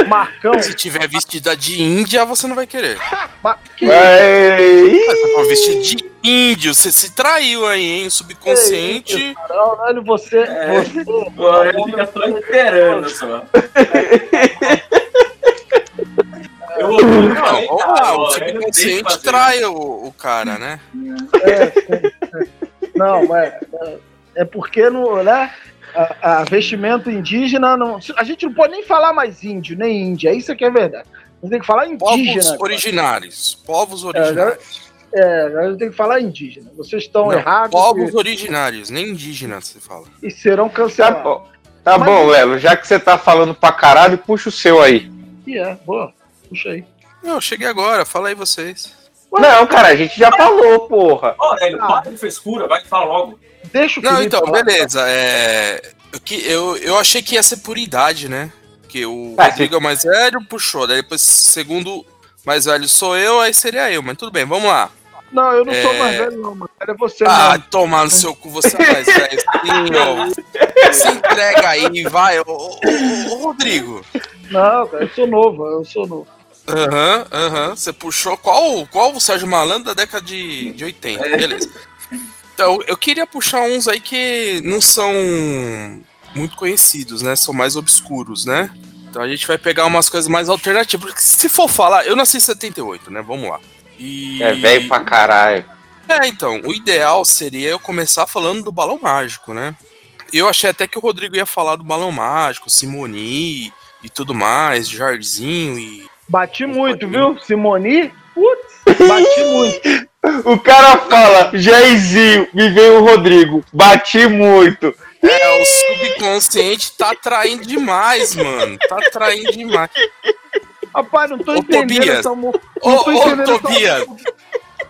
S5: Marcão,
S4: Se tiver vestida de Índia, você não vai querer.
S5: que
S4: Mas se for vestido de índio, você se traiu aí, hein? O subconsciente.
S5: caralho, você.
S6: É.
S5: você
S6: Pô, ele fica só esperando só.
S4: subconsciente
S6: fazer.
S4: trai o, o cara, né?
S5: Não, é, é, é porque no, né, a, a vestimento indígena não, a gente não pode nem falar mais índio nem índia, isso é que é verdade. A gente tem que falar
S4: Povos
S5: indígena. cara.
S4: originários. Povos originários.
S5: É, a gente tem que falar indígena. Vocês estão
S4: Não,
S5: errados
S4: povos originários, nem indígenas, você fala.
S5: e, e serão
S7: Tá
S5: cancelados.
S7: bom, tá
S5: Mas-
S7: bom, Lelo. Já que você tá falando pra caralho, puxa o seu aí.
S5: E é, boa. Puxa aí.
S4: Não, eu cheguei agora, fala aí vocês.
S7: Não, cara, a gente já falou, porra.
S6: Ó, Hélio,
S5: Ah.
S6: para de frescura, vai que fala logo.
S5: Deixa o
S4: Não, então,
S5: falar.
S4: beleza. É, eu, que- eu, eu achei que ia ser por idade, né? Porque o
S7: Ah,
S4: Rodrigo é o mais velho, puxou. Daí depois, segundo mais velho sou eu, aí seria eu. Mas tudo bem, vamos lá.
S5: Não, eu não sou
S4: É.
S5: mais velho, não, mano. É você
S4: Ah,
S5: mesmo.
S4: tomar no seu cu, você é mais velho. Sim, ó. Se entrega aí, vai. Ô, ô, ô, ô, Rodrigo.
S5: Não, cara, eu sou novo, eu sou novo.
S4: Aham, aham. Você puxou qual, qual o Sérgio Malandro da década de, de 80, beleza. Então, eu queria puxar uns aí que não são muito conhecidos, né? São mais obscuros, né? Então a gente vai pegar umas coisas mais alternativas. Porque se for falar, eu nasci em 78, né? Vamos lá. E...
S7: É velho pra caralho.
S4: É, então, o ideal seria eu começar falando do balão mágico, né? Eu achei até que o Rodrigo ia falar do balão mágico, Simoni e tudo mais, Jairzinho e.
S5: Bati muito, viu? Simoni? Putz, bati muito.
S7: O cara fala, Jairzinho, me veio o Rodrigo, bati muito.
S4: É, o subconsciente tá atraindo demais, mano. Tá atraindo demais.
S5: Rapaz, não tô
S4: Ô,
S5: entendendo
S4: Tobias.
S5: essa mo-
S4: Ô,
S5: tô
S4: ô,
S5: entendendo essa-
S4: Tobias.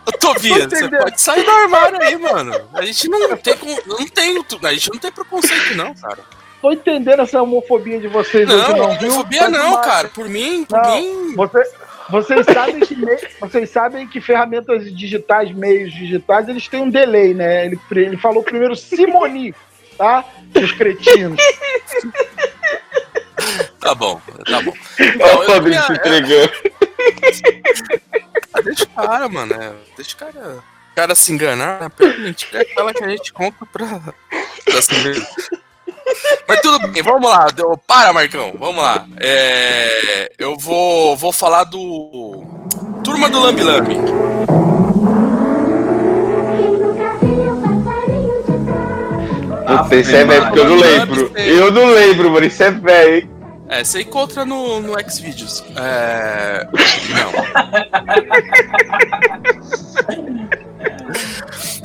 S4: Ô, Tobias,
S5: Tô
S4: você pode sair do armário aí, mano. A gente não tem, não tem, a gente não tem preconceito, não, cara.
S5: Tô entendendo essa homofobia de vocês hoje,
S4: Não,
S5: não, viu?
S4: homofobia
S5: Tá
S4: não, cara. Por mim, por
S5: Não.
S4: mim.
S5: Você- vocês, sabem que me- vocês sabem que ferramentas digitais, meios digitais, eles têm um delay, né? Ele, ele falou primeiro Simoni, tá? Os cretinos.
S4: Tá bom, tá bom.
S7: Olha o
S4: queria-
S7: se entregando.
S4: Ah, Deixa o cara, mano. é, deixa o cara, o cara se enganar. né? Mentira é aquela que a gente compra pra, pra mesmo. Mas tudo bem, vamos lá. deu- Para, Marcão, vamos lá. É, eu vou, vou falar do. Turma do Lambi Lambi.
S7: Puta, isso é velho, porque eu não lembro. Eu não lembro, mano, isso é velho, hein?
S4: É, você encontra no, no Xvideos. É. Não.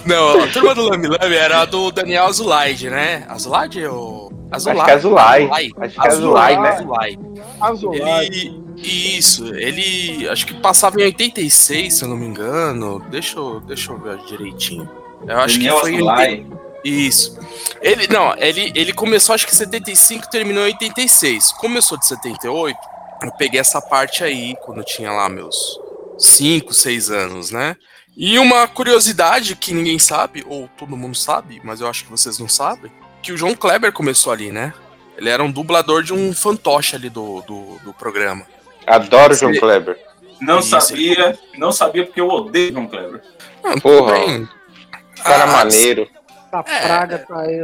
S4: Não, a turma do Lambi Lambi era a do Daniel Azulaide, né? Azulaide ou.
S7: Acho que é Azulay. Acho que é Azulay, né?
S4: Azulay.
S5: Azulay.
S4: Ele. Isso, ele. Acho que passava em 86, se eu não me engano. Deixa eu, deixa eu ver direitinho. Eu acho
S6: Daniel
S4: que foi em
S6: Azulay.
S4: 80 Isso. Ele, não, ele, ele começou acho que em 75 e terminou em 86. Começou de 78, eu peguei essa parte aí, quando eu tinha lá meus 5, 6 anos, né? E uma curiosidade que ninguém sabe, ou todo mundo sabe, mas eu acho que vocês não sabem, que o João Kleber começou ali, né? Ele era um dublador de um fantoche ali do, do, do programa.
S7: Adoro o João
S4: Sim.
S7: Kleber.
S6: Não
S4: Isso.
S6: sabia, não sabia porque eu odeio João Kleber.
S4: Ah,
S7: Porra.
S4: bem.
S7: Cara
S4: Ah,
S7: maneiro.
S5: A praga tá aí.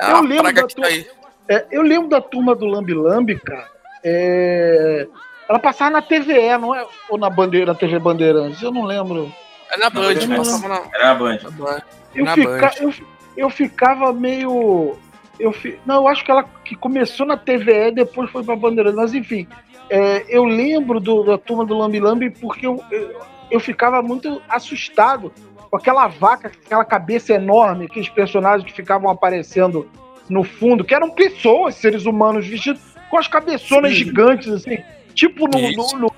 S4: É
S5: Eu lembro
S4: praga
S5: da tua-
S4: tá aí.
S5: É, eu lembro da turma do Lambi Lambi, cara. É, Ela passava na TVE, não é? Ou na, bandeira, na TV Bandeirantes? Eu não lembro.
S4: É na Band,
S6: Não,
S4: passava na,
S6: Era a Band.
S4: na Band.
S5: Eu,
S4: Na
S5: fica,
S4: Band.
S5: eu, eu ficava meio. Eu fi, não, eu acho que ela que começou na TVE e depois foi pra Bandeirantes. Mas enfim, é, eu lembro do- da turma do Lambi Lambi porque eu, eu, eu ficava muito assustado com aquela vaca, com aquela cabeça enorme, aqueles personagens que ficavam aparecendo no fundo, que eram pessoas, seres humanos vestidos com as cabeçonas
S6: Sim.
S5: gigantes, assim, tipo no, no, no,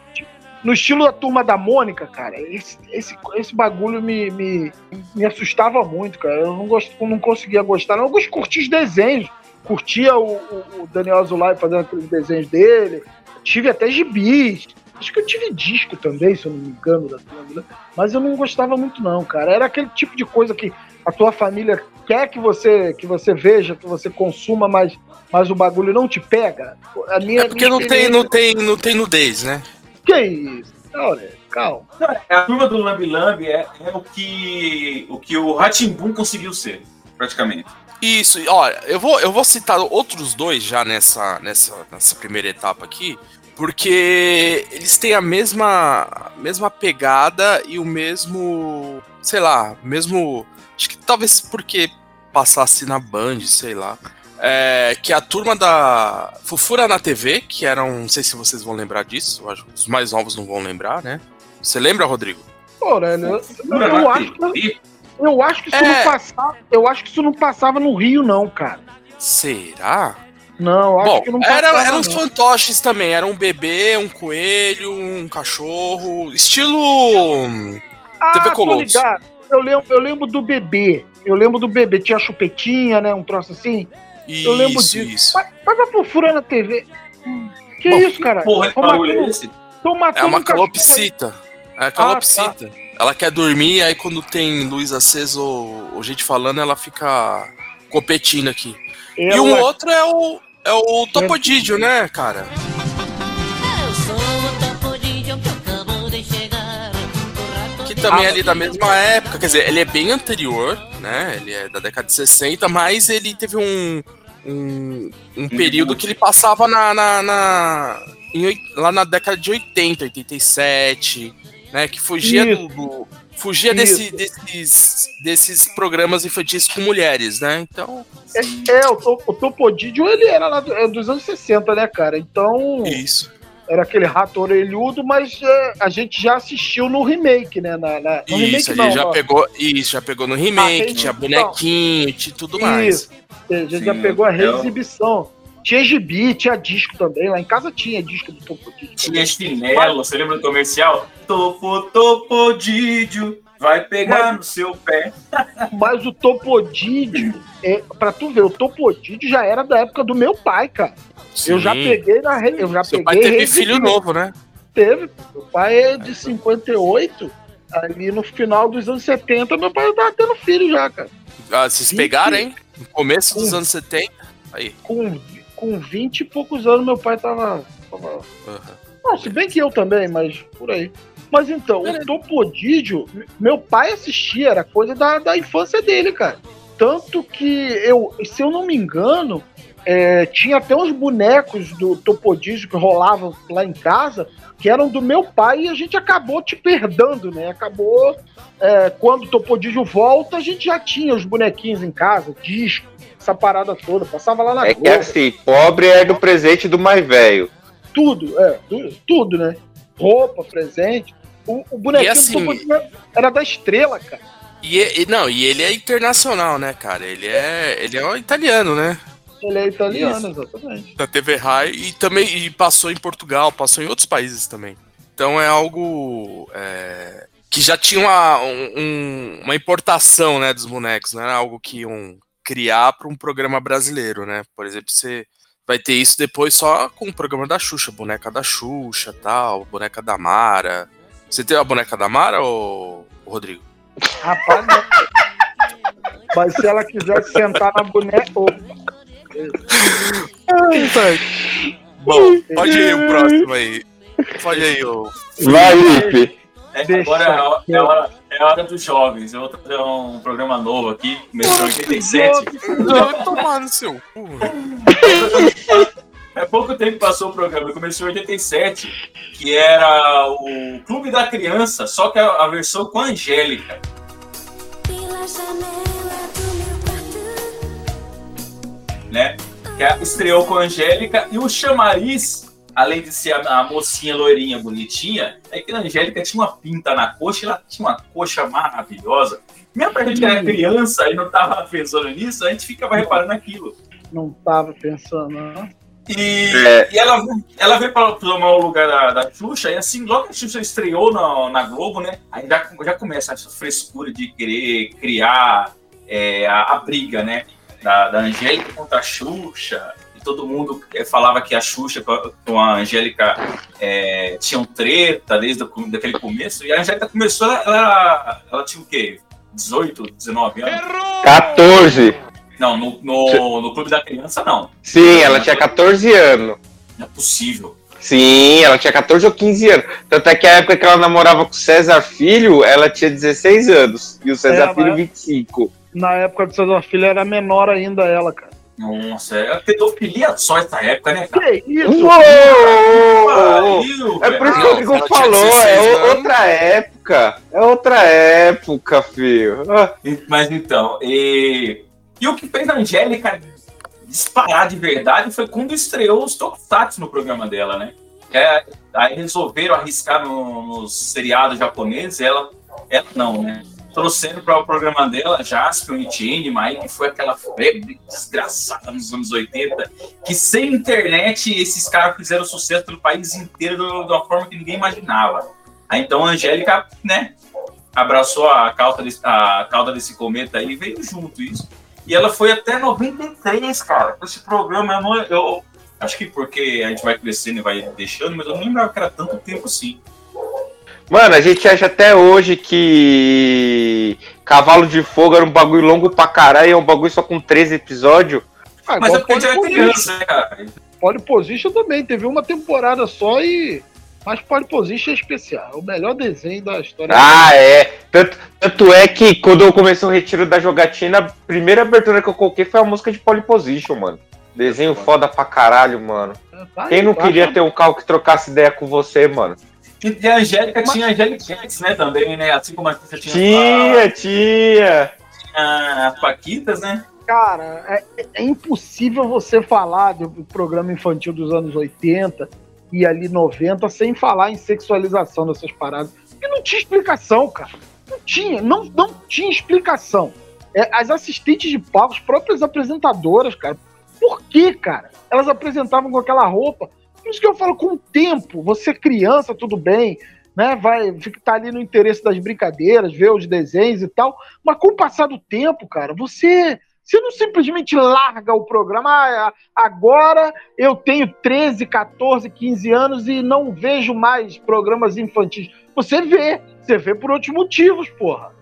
S5: no estilo da turma da Mônica, cara. Esse, esse, esse bagulho me, me, me assustava muito, cara. Eu não, gost, não conseguia gostar. Eu curti os desenhos. Curtia o, o- o Daniel Azulay fazendo aqueles desenhos dele. Tive até gibis. Acho que eu tive disco também, se eu não me engano, da turma, mas eu não gostava muito não, cara. Era aquele tipo de coisa que a tua família quer que você que você veja, que você consuma, mas, mas o bagulho não te pega. A minha,
S4: É porque não tem, não, tem, não tem nudez, né?
S5: Que isso? Olha, calma.
S6: A turma do Lambi Lambi é, é o que o que o Ratimbun conseguiu ser, praticamente.
S4: Isso, olha, eu vou, eu vou citar outros dois já nessa, nessa, nessa primeira etapa aqui, Porque eles têm a mesma, mesma pegada e o mesmo. Sei lá, mesmo. Acho que talvez porque passasse na Band, sei lá. É, que a turma da Fufura na TV, que eram. Não sei se vocês vão lembrar disso, eu acho que os mais novos não vão lembrar, né? Você lembra, Rodrigo?
S5: Pô, eu,
S6: Fura
S5: eu
S6: na
S5: acho que, eu acho que isso
S4: É.
S5: não passava. Eu acho que isso não passava no Rio, não, cara.
S4: Será?
S5: Não, eu acho
S4: Bom,
S5: que não
S4: era,
S5: passava.
S4: eram os fantoches também. Era um bebê, um coelho, um cachorro. Estilo.
S5: Ah,
S4: TV Colosso.
S5: ligado. Eu lembro, eu lembro do bebê. Eu lembro do bebê. Tinha chupetinha, né? Um troço assim. Eu lembro
S4: Isso,
S5: disso.
S4: isso.
S5: Mas, mas a fofura na TV. Que
S4: Bom,
S5: isso, cara?
S6: Porra, que
S5: Tô
S6: barulho é
S5: matando-
S6: esse?
S5: tô
S4: É
S5: matando
S4: uma
S5: um
S4: calopsita. É a calopsita. Ela quer dormir, aí quando tem luz acesa ou, ou gente falando, ela fica competindo aqui. E
S5: Ela-
S4: um outro é o, é o Topodídio, né, cara? Também é ali da
S8: Topodídio
S4: mesma época. Quer dizer, ele é bem anterior, né? Ele é da década de 60, mas ele teve um, um, um período que ele passava na, na, na- em lá na década de 80, 87, né? Que fugia
S5: Isso.
S4: do. fugia desse, desses, desses programas infantis com mulheres, né? Então.
S5: É, é, o, o Topodídio, ele era lá do- é dos anos 60, né, cara? Então,
S4: Isso.
S5: Era aquele rato orelhudo, mas é, a gente já assistiu no remake, né? Na, na- no remake
S4: Isso,
S5: não,
S4: ele já
S5: ó.
S4: pegou. Isso, já pegou no remake,
S5: Ah,
S4: tinha
S5: então.
S4: bonequinho, tinha tudo mais.
S5: Isso. A gente
S6: Sim,
S5: já pegou a
S6: é
S5: reexibição. Tinha gibi, tinha disco também. Lá em casa tinha disco do Topodídio.
S6: Tinha chinelo, você lembra do comercial? Topo, topodídio, vai pegar no seu pé.
S5: Mas o Topodídio, é, pra tu ver, o Topodídio já era da época do meu pai, cara. Eu já
S4: Sim.
S5: peguei na re- eu já
S4: Seu
S5: peguei
S4: pai teve filho novo, né?
S5: Teve. Meu pai é de 58. Ali no final dos anos 70, meu pai tava tendo filho já, cara.
S4: Ah, vocês pegaram, hein? No começo dos
S5: Um.
S4: anos 70. Aí.
S5: Com, com 20 e poucos anos, meu pai tava. tava... Não, se bem que eu também, mas por aí. Mas então, o Topodídio, meu pai assistia, era coisa da, da infância dele, cara. Tanto que eu, se eu não me engano, é, tinha até uns bonecos do Topodídio que rolavam lá em casa, que eram do meu pai, e a gente acabou te perdendo, né? Acabou. é, quando o Topodídio volta, a gente já tinha os bonequinhos em casa, disco, essa parada toda. Passava lá na
S7: É que assim, pobre é do presente do mais velho.
S5: Tudo, é, tudo, tudo, né? Roupa, presente. O, o bonequinho
S4: assim-
S5: era da estrela, cara.
S4: E, e- não, e ele é internacional, né, cara? Ele é, ele é um italiano, né?
S5: Ele é italiano, exatamente.
S4: Da TV Rai e também e passou em Portugal, passou em outros países também. Então é algo é, que já tinha uma, um- um- uma importação, né, dos bonecos, não era algo que iam criar para um programa brasileiro, né? Por exemplo, você vai ter isso depois só com o programa da Xuxa, boneca da Xuxa, tal, boneca da Mara. Você tem a boneca da Mara ou Rodrigo?
S5: Rapaz, não. Mas se ela quisesse sentar na boneca.
S4: Bom, pode ir o próximo aí. Pode aí, o.
S7: Vai, Lipe.
S6: É, agora é a, é, a hora, é a hora dos jovens. Eu vou trazer um programa novo aqui, começou em 87.
S4: Não, tomar no seu cu.
S6: É pouco tempo que passou o programa, começou em 87, que era o Clube da Criança, só que a, a versão com a Angélica.
S8: Pela janela do meu quarto.
S6: né? Que estreou com a Angélica e o chamariz, além de ser a, a mocinha loirinha bonitinha, é que a Angélica tinha uma pinta na coxa, ela tinha uma coxa maravilhosa. Mesmo pra gente que era criança e não tava pensando nisso, a gente ficava reparando aquilo.
S5: Não tava pensando, não.
S6: E,
S7: É.
S6: e ela, ela veio para tomar o lugar da, da Xuxa, e assim, logo que a Xuxa estreou na, na Globo, né? Aí já, já começa essa frescura de querer criar é, a, a briga, né? Da, da Angélica contra a Xuxa. E todo mundo é, falava que a Xuxa com a, Angélica é, tinham treta desde daquele começo. E a Angélica começou, ela, ela, ela tinha o quê? 18, 19 anos?
S7: 14.
S6: Não, no, no, no Clube da Criança, não.
S7: Sim, ela tinha 14 anos.
S6: Não é possível.
S7: Sim, ela tinha 14 ou 15 anos. Tanto é que a época que ela namorava com o César Filho, ela tinha 16 anos. E o César
S5: É,
S7: Filho,
S5: mas-
S7: 25.
S5: Na época do César Filho era menor ainda ela, cara.
S6: Nossa, é pedofilia só essa época, né, cara?
S5: Que isso?
S7: Uou! É por isso que o Rodrigo falou,
S4: 16
S7: é outra época. É outra época, filho.
S6: Mas então, e, e o que fez a Angélica disparar de verdade foi quando estreou os Tokusatsu no programa dela, né? É, aí resolveram arriscar no- nos seriados japoneses, ela, ela não, né? Trouxeram para o programa dela Jaspion e aí que foi aquela febre desgraçada nos anos 80, que sem internet esses caras fizeram sucesso pelo país inteiro de uma forma que ninguém imaginava. Aí então a Angélica, né, abraçou a cauda desse, a cauda desse cometa aí e veio junto isso. E ela foi até 93, cara. Com esse programa, eu, não, eu acho que porque a gente vai crescendo e vai deixando, mas eu não lembrava que era tanto tempo assim.
S7: Mano, a gente acha até hoje que Cavalo de Fogo era um bagulho longo pra caralho, é um bagulho só com 13 episódios.
S5: Ah,
S6: Mas é porque a gente era criança, né, cara?
S5: Polyposition também, teve uma temporada só e. Mas Polyposition é especial, é o melhor desenho da história.
S7: Ah, é. Tanto, tanto é que quando eu comecei o retiro da jogatina, a primeira abertura que eu coloquei foi a música de Polyposition, mano. Desenho foda pra caralho, mano.
S5: Tá aí,
S7: Quem não
S5: tá?
S7: queria ter um carro que trocasse ideia com você, mano?
S6: E a Angélica tinha a Angélica Cats, né, também, né? Assim como a Cissa tinha,
S7: Tinha, tinha.
S6: a- as Paquitas, né?
S5: Cara, é, é impossível você falar do programa infantil dos anos 80 e ali 90 sem falar em sexualização dessas paradas. E não tinha explicação, cara. Não tinha, não, não tinha explicação. É, as assistentes de palco, as próprias apresentadoras, cara, por que, cara? Elas apresentavam com aquela roupa. Por isso que eu falo, com o tempo, você criança, tudo bem, né? Vai ficar ali no interesse das brincadeiras, ver os desenhos e tal. Mas com o passar do tempo, cara, você você não simplesmente larga o programa. Ah, agora eu tenho 13, 14, 15 anos e não vejo mais programas infantis. Você vê, você vê por outros motivos, porra.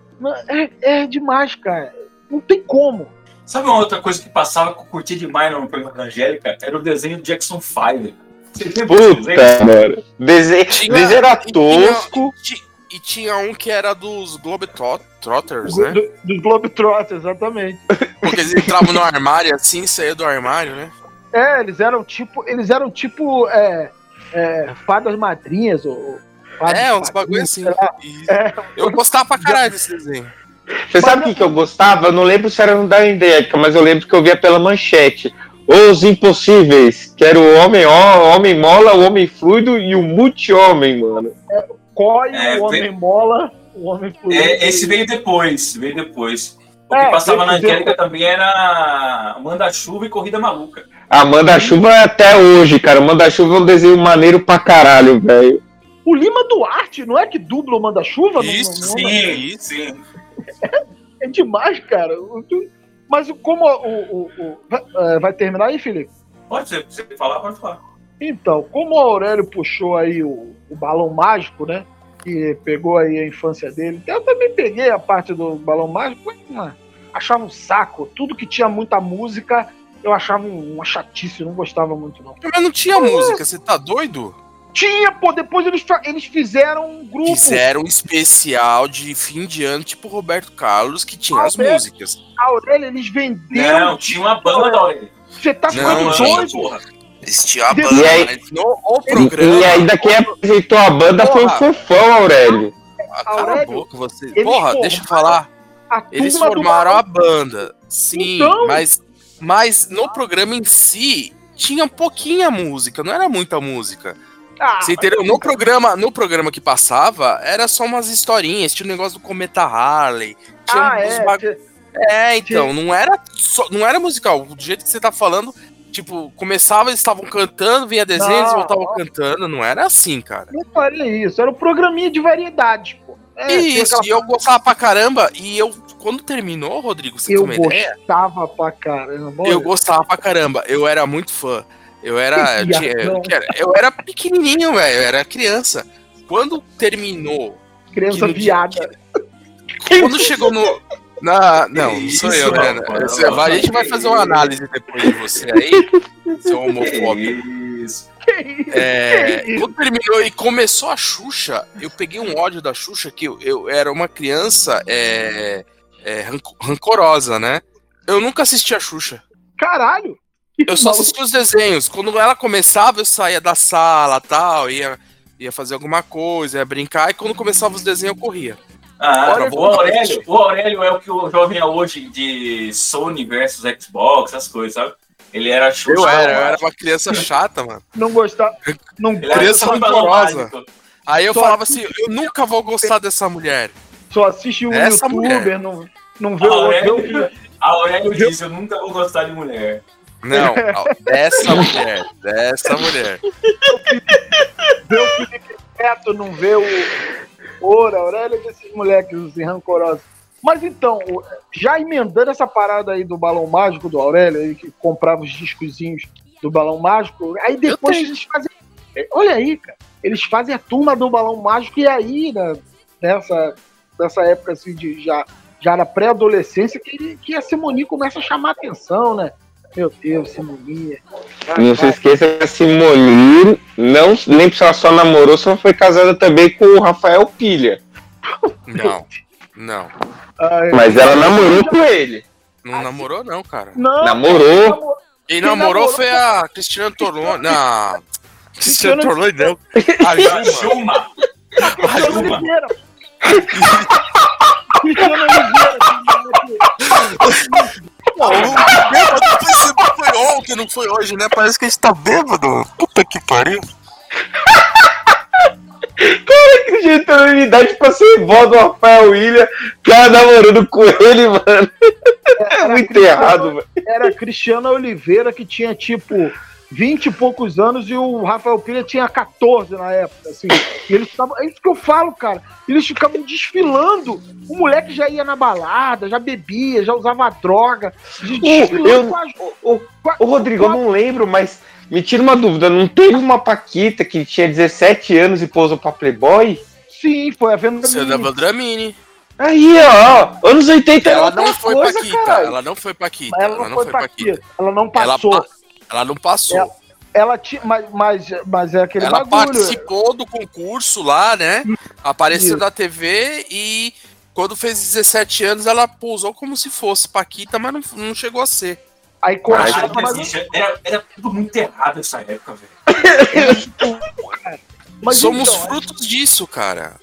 S5: É, é demais, cara. Não tem como.
S6: Sabe uma outra coisa que passava que eu curti demais no programa da Angélica? Era o desenho do Jackson 5. Você lembra desse desenho?
S7: Puta, mano. Desenho, desenho era
S4: e tinha-
S7: tosco.
S4: E, ti- tinha um que era dos Globetrotters, né?
S5: do, do Globetrotter, exatamente.
S4: Porque eles entravam no armário assim, saía do armário, né?
S5: É, eles eram tipo. Eles eram tipo. É, é, fadas madrinhas, ou. fadas
S4: É, uns bagulho assim.
S5: É,
S4: Eu gostava pra caralho desse desenho.
S7: Você sabe o que, que eu gostava? Eu não lembro se era no da Indélica, mas eu lembro que eu via pela manchete. Os Impossíveis, que era o Homem ó, Homem Mola, o Homem Fluido e o Multi-Homem, mano.
S5: Coi,
S6: É,
S5: o Homem Mola, o Homem Fluido.
S6: É, esse veio depois, veio depois. O que
S5: É,
S6: passava na Angélica também era Manda-Chuva e Corrida Maluca.
S7: A Manda-Chuva é até hoje, cara. Manda-Chuva é um desenho maneiro pra caralho, velho.
S5: O Lima Duarte, não é que dubla o Manda-Chuva?
S4: Isso,
S5: não-
S6: Sim, sim.
S5: É demais, cara. Mas como o. o- o- vai, é, vai terminar aí, Felipe?
S6: Pode ser, você falar, pode falar.
S5: Então, como o Aurélio puxou aí o, o balão mágico, né? Que pegou aí a infância dele. Eu também peguei a parte do balão mágico, mas, achava um saco. Tudo que tinha muita música, eu achava um- uma chatice, não gostava muito, não.
S4: Mas não tinha música, você tá doido?
S5: Tinha, pô, depois eles, eles fizeram um grupo.
S4: Fizeram um especial de fim de ano, tipo Roberto Carlos, que tinha as músicas.
S5: Aurélio, eles venderam.
S6: Não, tinha uma banda, olha.
S5: Você tá ficando doido?
S6: porra.
S4: Eles tinham a
S5: E
S4: banda,
S7: aí-
S4: mas no o
S7: E,
S4: programa.
S7: e ainda quem apresentou a banda foi o
S4: Porra.
S7: Fofão, Aurélio.
S4: Ah, Cala a
S5: Aurélio,
S4: boca, você. Porra, deixa eu falar.
S5: A
S4: Eles formaram a banda. Sim,
S5: Então?
S4: mas, mas no programa em si tinha pouquinha música, não era muita música.
S5: Ah,
S4: Você entendeu? No programa, no programa que passava, era só umas historinhas, tinha o negócio do Cometa Harley. Tinha
S5: ah,
S4: uns
S5: é.
S4: É, então, não era só, não era musical. Do jeito que você tá falando, tipo, começava, eles estavam cantando, vinha desenho, eles voltavam cantando. Não era assim, cara.
S5: Não faria isso. Era um programinha de variedades, pô. É,
S4: Isso,
S5: aquela-
S4: e eu gostava pra caramba. E eu, quando terminou, Rodrigo, você
S5: Eu
S4: tem uma ideia?
S5: gostava pra caramba.
S4: Eu gostava pra caramba. Eu era muito fã. Eu era. Eu, tinha- eu era- eu era pequenininho, velho. Eu era criança. Quando terminou.
S5: Criança viada.
S4: Quando chegou no. Na, não, não sou eu, né?
S6: rapaz.
S4: Você vai- A gente vai fazer uma análise depois de você aí, seu homofóbico. É, quando terminou e começou a Xuxa, eu peguei um ódio da Xuxa que eu, eu era uma criança é, é, ranco- rancorosa, né? Eu nunca assisti a Xuxa.
S5: Caralho!
S4: Eu só assistia os desenhos. Quando ela começava, eu saía da sala tal, ia, ia fazer alguma coisa, ia brincar, e quando começava os desenhos, eu corria.
S6: Ah,
S4: Bora,
S6: o. Aurélio, o Aurélio é o que o jovem é hoje de Sony versus Xbox, essas coisas, sabe? Ele era Xuxa.
S4: Eu era, eu era uma criança chata, mano.
S5: Não gostar. Não,
S6: Ele
S4: criança rancorosa. Aí eu
S5: Só
S4: falava assim, eu nunca vou gostar dessa mulher.
S5: só assiste um
S4: Essa
S5: youtuber,
S4: mulher.
S5: não, não vê o outro.
S6: a Aurélio disse, eu nunca vou gostar de mulher.
S4: Não, dessa mulher, dessa mulher.
S5: vê o Felipe Neto, não vê o Oura, Aurélio desses moleques assim, rancorosos. Mas então, já emendando essa parada aí do balão mágico do Aurélio, aí, que comprava os discozinhos do balão mágico, aí depois eles fazem. é, Olha aí, cara. Eles fazem a turma do balão mágico, e aí, né, nessa, nessa época assim, de já, já na pré-adolescência, que, que a Simoni começa a chamar atenção, né? Meu Deus, Simoni.
S7: Não se esqueça que a Simone não nem só, só namorou, só foi casada também com o Rafael Pilha.
S4: Não, não.
S5: Ai,
S7: Mas ela namorou com ele.
S4: Não namorou, não, cara.
S5: Não,
S7: Namorou.
S4: Quem
S5: Quem
S4: namorou
S5: namorou
S4: foi a Cristiana Torlone. Não.
S5: Cristiana-
S4: Cristiana Torlone, não. A
S6: A
S4: Juma.
S6: A
S5: Cristiano
S6: Juma.
S5: Cristiano Oliveira.
S4: Não, o bêbado foi, foi ontem, não foi hoje, né? Parece que a gente tá bêbado. Puta que pariu.
S7: Que genialidade pra ser vó do Rafael William, cara namorando com ele, mano. É muito errado, velho.
S5: Era Cristiano Oliveira que tinha tipo 20 e poucos anos e o Rafael Pilha tinha 14 na época, assim. E eles ficavam, é isso que eu falo, cara. Eles ficavam desfilando. O moleque já ia na balada, já bebia, já usava droga. de- Desfilando
S7: eu-
S5: com as-
S7: Ô,
S5: com a-
S7: Rodrigo, eu não lembro, mas me tira uma dúvida. Não teve uma Paquita que tinha 17 anos e pousou pra Playboy?
S5: Sim, foi a venda
S4: Você é da Vandramini.
S7: Aí, ó, anos 80 era
S4: Ela
S7: outra
S4: não foi
S7: coisa,
S4: Paquita.
S7: caralho.
S4: Ela não foi Paquita.
S5: Mas ela não foi Paquita. Ela não
S4: Ela,
S5: passou.
S4: pa- ela não passou.
S5: Ela- Ela tinha. Mas, mas, mas é aquele
S4: Ela
S5: bagulho.
S4: participou do concurso lá, né? Apareceu
S5: Isso.
S4: na TV e quando fez 17 anos ela pousou como se fosse Paquita, mas não, não chegou a ser.
S5: Aí cortava,
S6: mas
S5: mas,
S6: isso era, era tudo muito errado nessa época, velho.
S5: mas
S4: Somos
S5: então,
S4: frutos disso, cara.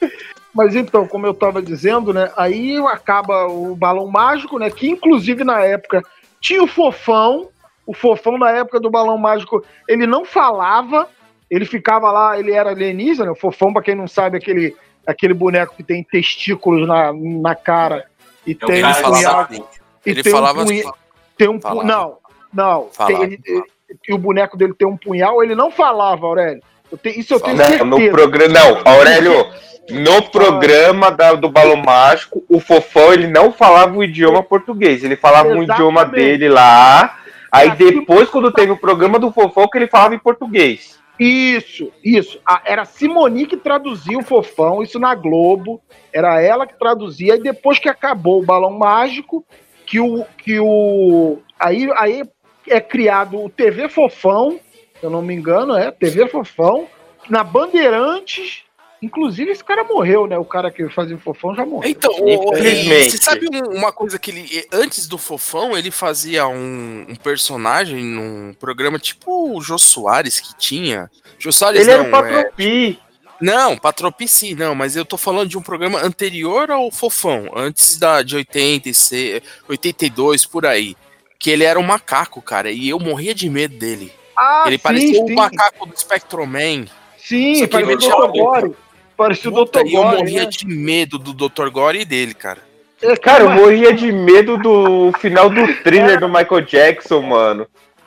S5: Mas então, como eu estava dizendo, né? Aí acaba o balão mágico, né? Que inclusive na época tinha o fofão. O fofão na época do balão mágico, ele não falava, ele ficava lá, ele era alienígena. O fofão, para quem não sabe, é aquele, aquele boneco que tem testículos na, na cara e
S6: É o
S5: tem um
S6: cara
S4: falava,
S6: assim.
S5: e
S4: ele
S5: tem um
S4: falava
S5: punha- tem um pu-
S4: falava.
S5: Não, não.
S4: Falava,
S5: Tem- ele- ele- e o boneco dele tem um punhal, ele não falava, Aurélio. Eu tenho- isso eu tenho
S7: Não,
S5: certeza.
S7: no programa. Não, Aurélio, no programa da- do Balão Mágico, o Fofão ele não falava o idioma português. Ele falava o idioma
S5: Exatamente.
S7: dele lá. Aí depois, quando teve o programa do Fofão, que ele falava em português.
S5: Isso, isso. A- era Simoni que traduzia o Fofão, isso na Globo. Era ela que traduzia. E depois que acabou o Balão Mágico, que o. Que o aí, aí é criado o TV Fofão, se eu não me engano, é TV Fofão. Na Bandeirantes. Inclusive, esse cara morreu, né? O cara que fazia o Fofão já morreu.
S4: Então,
S7: Infelizmente.
S4: você sabe um- uma coisa que ele. Antes do Fofão, ele fazia um, um personagem num programa tipo o Jô Soares que tinha. Jô Soares
S7: Ele era
S4: não,
S7: o Patropi.
S4: é, não, Patropi sim, não, mas eu tô falando de um programa anterior ao Fofão, antes da, de 86, 82, por aí. Que ele era um macaco, cara, e eu morria de medo dele.
S5: Ah,
S4: ele
S5: sim,
S4: parecia
S5: sim.
S4: um macaco do Spectroman.
S5: Sim,
S4: Só que
S5: parecia o Gore. Parecia o Dr.
S4: e eu
S5: Gore.
S4: morria
S5: né?
S4: de medo do Dr. Gore e dele, cara.
S5: É,
S7: Cara, eu morria de medo do final do thriller do Michael Jackson, mano.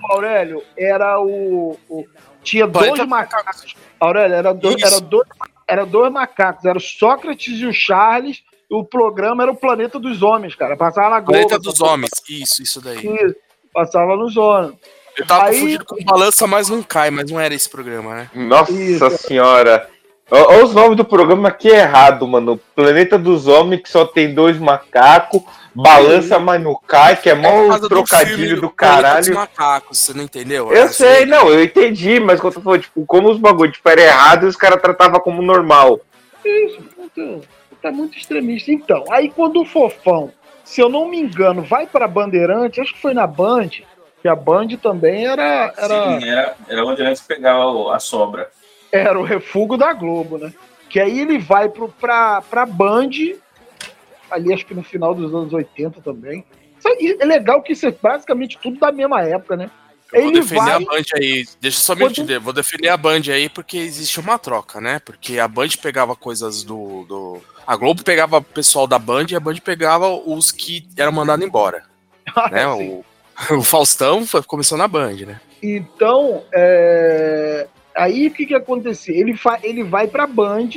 S5: Aurélio, era o. o- tinha dois macacos. Aurélio, era, dois, era, dois, era dois macacos. Era o Sócrates e o Charles. E o programa era o Planeta dos Homens, cara. Passava na Globo.
S4: Planeta dos Homens, isso, isso daí.
S5: Isso, Passava nos homens.
S4: Eu tava
S5: Aí-
S4: com Balança, mas não cai, mas não era esse programa, né?
S7: Nossa
S5: Isso.
S7: senhora. Olha os nomes do programa aqui é errado, mano. Planeta dos Homens, que só tem dois macacos. Balança, mas não cai, que é
S4: por
S7: mó
S4: do
S7: trocadilho
S4: filme
S7: do,
S4: Planeta dos
S7: caralho.
S4: macacos, você não entendeu?
S7: Eu sei, não, eu entendi, mas quando eu falando, tipo, como os bagulho tipo, era errado e os caras tratavam como normal.
S5: Isso, muito, tá muito extremista. Então, aí quando o Fofão, se eu não me engano, vai pra Bandeirante, acho que foi na Band, Que a Band também era, era,
S6: Sim, era, era onde antes pegava a sobra.
S5: Era o refúgio da Globo, né? Que aí ele vai pro, pra, pra Band, ali acho que no final dos anos 80 também. É legal que isso é basicamente tudo da mesma época, né?
S4: Eu vou
S5: Ele
S4: defender
S5: vai-
S4: a Band aí. Deixa eu só me
S5: Quando-
S4: entender. Vou defender a Band aí porque existe uma troca, né? Porque a Band pegava coisas do. do... A Globo pegava o pessoal da Band e a Band pegava os que eram mandados embora. né?
S5: Assim,
S4: o, o Faustão foi- começou na Band, né?
S5: Então, é, aí o que que acontecia? Ele, fa... ele vai pra Band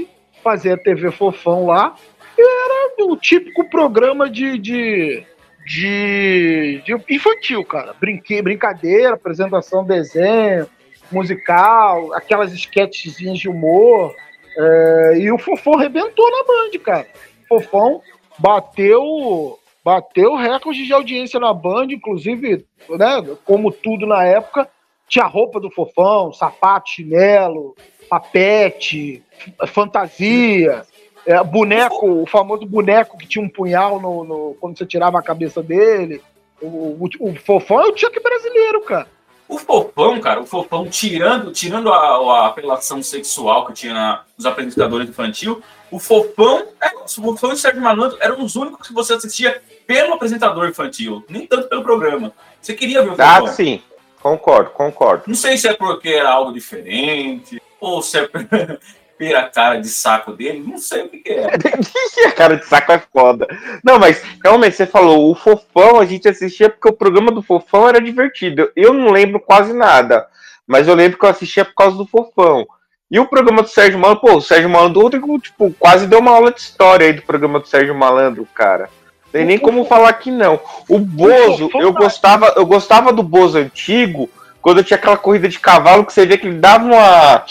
S5: fazer a TV Fofão lá. E era o típico programa de, de, de, de infantil, cara. Brinque... Brincadeira, apresentação, desenho, musical, aquelas esquetezinhas de humor. É, E o Fofão arrebentou na Band, cara. O Fofão bateu bateu recorde de audiência na Band, inclusive, né, como tudo na época, tinha roupa do Fofão, sapato, chinelo, papete, fantasia, é, boneco, o famoso boneco que tinha um punhal no, no- quando você tirava a cabeça dele. O, o, o Fofão é o Chuck brasileiro, cara.
S6: O Fofão, cara, o Fofão, tirando, tirando a, a apelação sexual que tinha nos apresentadores infantil, o Fofão, é, o Fofão e o Sérgio Malandro eram os únicos que você assistia pelo apresentador infantil, nem tanto pelo programa. Você queria ver o
S7: Ah,
S6: Fofão.
S7: sim. Concordo, concordo.
S6: Não sei se é porque era algo diferente, ou se é pela cara de saco dele, não sei o que, que é.
S7: a cara de saco é foda. Não, mas realmente você falou, o Fofão a gente assistia porque o programa do Fofão era divertido. Eu não lembro quase nada, mas eu lembro que eu assistia por causa do Fofão. E o programa do Sérgio Malandro, pô, o Sérgio Malandro tipo, quase deu uma aula de história aí do programa do Sérgio Malandro, cara. Tem nem como falar que não. O Bozo, eu gostava, eu gostava do Bozo antigo, quando tinha aquela corrida de cavalo que você vê que ele dava uma.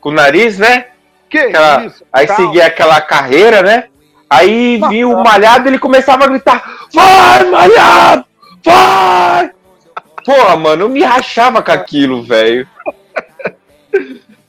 S7: com o nariz, né?
S5: Que
S7: Aquela-
S5: isso?
S7: Aí
S5: Calma.
S7: seguia aquela carreira, né? Aí vinha o malhado ele começava a gritar: Vai, malhado! Vai! Porra, mano, eu me rachava com aquilo, velho.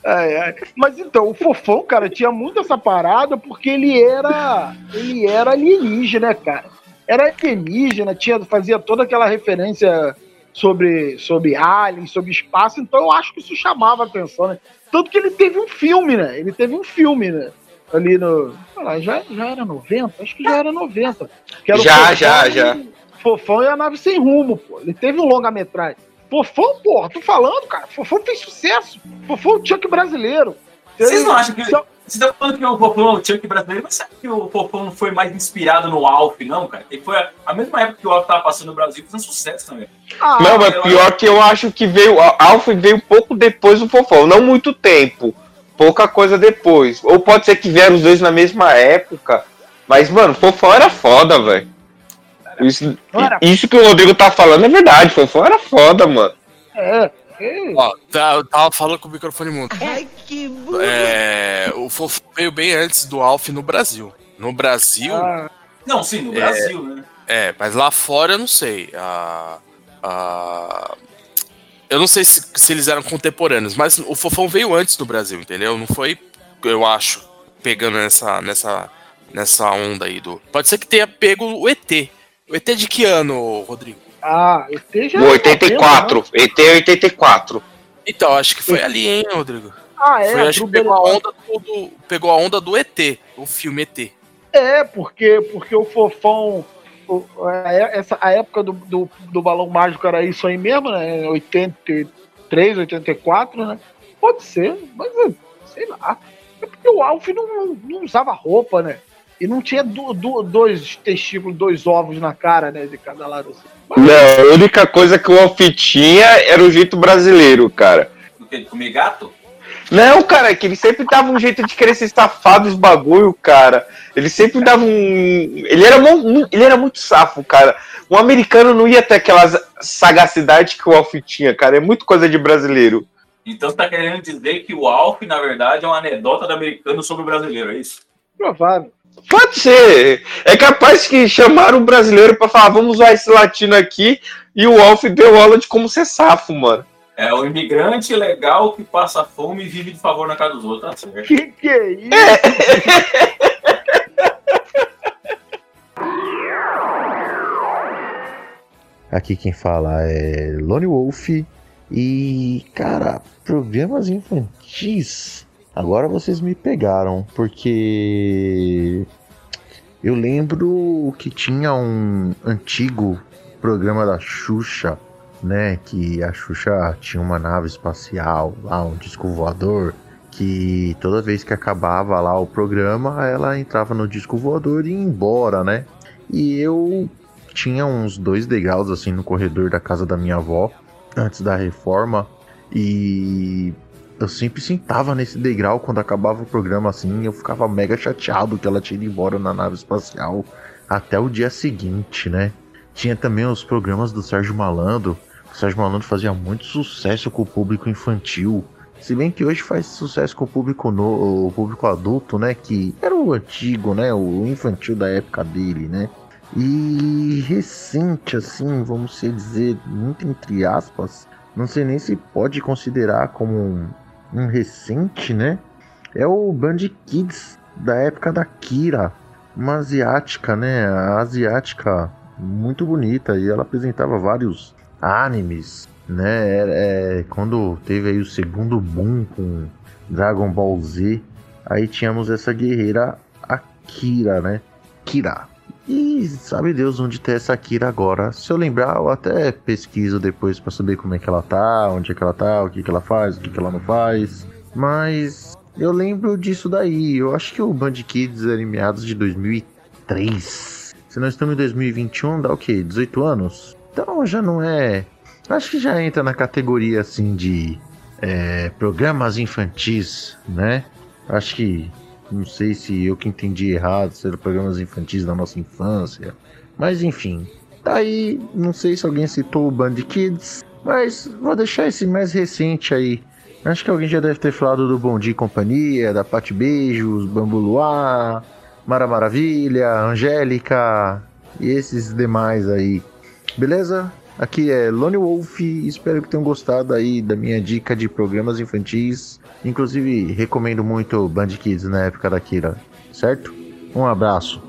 S5: Ai, ai. Mas então, o Fofão, cara, tinha muito essa parada porque ele era. Ele era alienígena, cara. Era alienígena, tinha, fazia toda aquela referência sobre, sobre aliens, sobre espaço, então eu acho que isso chamava a atenção, né? Tanto que ele teve um filme, né? Ele teve um filme, né? Ali no. sei lá, já, já era 90? Acho que já era 90. Que era
S7: Já,
S5: Fofão
S7: já,
S5: e-
S7: já.
S5: Fofão e a nave sem rumo, pô. Ele teve um longa-metragem. Fofão, porra, tô falando, cara. Fofão fez sucesso. Fofão é o Chuck brasileiro.
S6: Vocês não acham que.
S5: Se-
S6: Você tá falando que o Fofão é o Chuck brasileiro, mas sabe que o Fofão não foi mais inspirado no Alf, não, cara? Ele foi a, mesma época que o Alf tava passando no Brasil, fazendo sucesso também.
S5: Ah,
S7: Não, mas
S6: eu
S7: pior que eu acho que veio. A Alf veio pouco depois do Fofão. Não muito tempo. Pouca coisa depois. Ou pode ser que vieram os dois na mesma época. Mas, mano, Fofão era foda, velho. Isso, isso que o Rodrigo tá falando é verdade. Fofão era foda, mano.
S5: É. é.
S4: Ó, tá, eu tava falando com o microfone mudo. É, o Fofo veio bem antes do Alf no Brasil. No Brasil,
S5: Ah,
S6: Não, sim, no Brasil, né?
S4: é, mas lá fora eu não sei. A, a- eu não sei se, se eles eram contemporâneos, mas o Fofão veio antes do Brasil, entendeu? Não foi, eu acho, pegando nessa, nessa, nessa onda aí do. Pode ser que tenha pego o ET. O ET de que ano, Rodrigo?
S5: ah, ET já
S7: O
S5: era
S7: 84.
S5: 90, né?
S7: ET é 84.
S4: Então, acho que foi ali, hein, Rodrigo?
S5: Ah, é.
S4: Foi, acho que pegou a onda do, pegou a onda do ET, o filme ET.
S5: É, porque, porque o Fofão. o- a, essa, a época do, do, do Balão Mágico era isso aí mesmo, né? 83, 84, né? Pode ser, mas é, sei lá. É porque o Alf não, não, não usava roupa, né? E não tinha du- du- dois testículos, dois ovos na cara, né? De cada lado assim. Mas,
S7: Não, a única coisa que o Alf tinha era o jeito brasileiro, cara.
S6: Do que? De comer gato?
S7: Não, cara, é que ele sempre dava um jeito de querer ser safado dos bagulho, cara. Ele sempre dava um. Ele era, ele era muito safo, cara. Um americano não ia ter aquela sagacidade que o Alf tinha, cara. É muito coisa de brasileiro.
S6: Então você tá querendo dizer que o Alf, na verdade, é uma anedota do americano sobre o brasileiro, é isso?
S5: provável.
S7: Pode ser. É capaz que chamaram o brasileiro pra falar, vamos usar esse latino aqui, e o Alf deu aula de como ser safo, mano.
S6: É o imigrante legal que passa fome e vive de favor na casa dos outros, tá certo?
S5: Que que é isso?
S9: Aqui quem fala é Lone Wolf. E, cara, programas infantis. Agora vocês me pegaram, porque eu lembro que tinha um antigo programa da Xuxa, né? Que a Xuxa tinha uma nave espacial lá, um disco voador. Que toda vez que acabava lá o programa, ela entrava no disco voador e ia embora, né? E eu tinha uns dois degraus assim no corredor da casa da minha avó antes da reforma e eu sempre sentava nesse degrau quando acabava o programa assim, eu ficava mega chateado que ela tinha ido embora na nave espacial até o dia seguinte, né? Tinha também os programas do Sérgio Malandro. O Sérgio Malandro fazia muito sucesso com o público infantil. Se bem que hoje faz sucesso com o público no, o público adulto, né? Que era o antigo, né? O infantil da época dele, né? E recente, assim, vamos dizer, muito entre aspas, não sei nem se pode considerar como um, recente, né? É o Band Kids da época da Kira, uma asiática, né? A asiática muito bonita e ela apresentava vários animes, né? É, é, quando teve aí o segundo boom com Dragon Ball Z, aí tínhamos essa guerreira Akira, né? Kira. E sabe Deus onde tá essa Kira agora. Se eu lembrar, eu até pesquiso depois para saber como é que ela tá, onde é que ela tá, o que que ela faz, o que que ela não faz. Mas eu lembro disso daí. Eu acho que o Band Kids era em meados de 2003. Se nós estamos em 2021, dá o quê? 18 anos? Então já não é. Acho que já entra na categoria assim de é, programas infantis, né? Acho que não sei se eu que entendi errado, se eram programas infantis da nossa infância. Mas enfim, tá aí. Não sei se alguém citou o Band Kids, mas vou deixar esse mais recente aí. Acho que alguém já deve ter falado do Bom Dia e Companhia, da Pate Beijos, Bambu Luar, Mara Maravilha, Angélica e esses demais aí. Beleza? Aqui é Lone Wolf, espero que tenham gostado aí da minha dica de programas infantis. Inclusive, recomendo muito Band Kids na época da Kira, certo? Um abraço.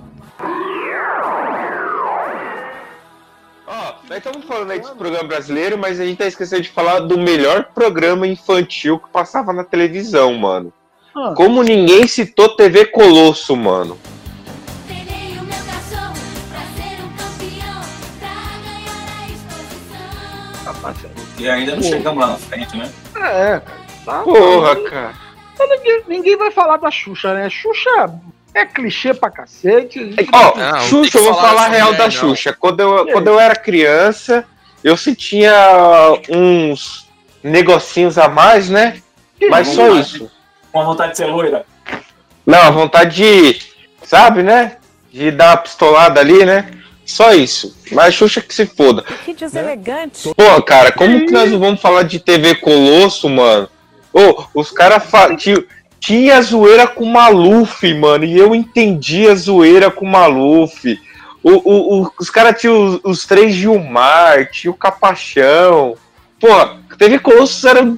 S7: Ó, nós estamos falando aí desse programa brasileiro, mas a gente tá esquecendo de falar do melhor programa infantil que passava na televisão, mano.
S5: Ah.
S7: Como ninguém citou TV Colosso, mano.
S6: E ainda não chegamos lá na frente, né?
S5: É, cara. Tá,
S7: Porra, cara.
S5: Ninguém, ninguém vai falar da Xuxa, né? Xuxa é clichê pra cacete.
S7: Ó,
S4: Não, tem
S7: Xuxa,
S4: que
S7: eu vou
S4: falar
S7: a real da
S4: não.
S7: Xuxa. Quando eu, quando eu era criança, eu sentia uns negocinhos a mais, né? Mas só isso.
S6: Com a vontade de ser loira.
S7: Não, a vontade de, sabe, né? De dar uma pistolada ali, né? Só isso. Mas Xuxa que se foda.
S10: Que deselegante.
S7: Pô, cara, como que nós vamos falar de TV Colosso, mano? Ô, os caras fa... tinha, tinha zoeira com o Maluf, mano, e eu entendi a zoeira com o Maluf. O, o, o- os caras tinham os, os três Gilmar, tinha o Capachão. Pô, TV Colosso era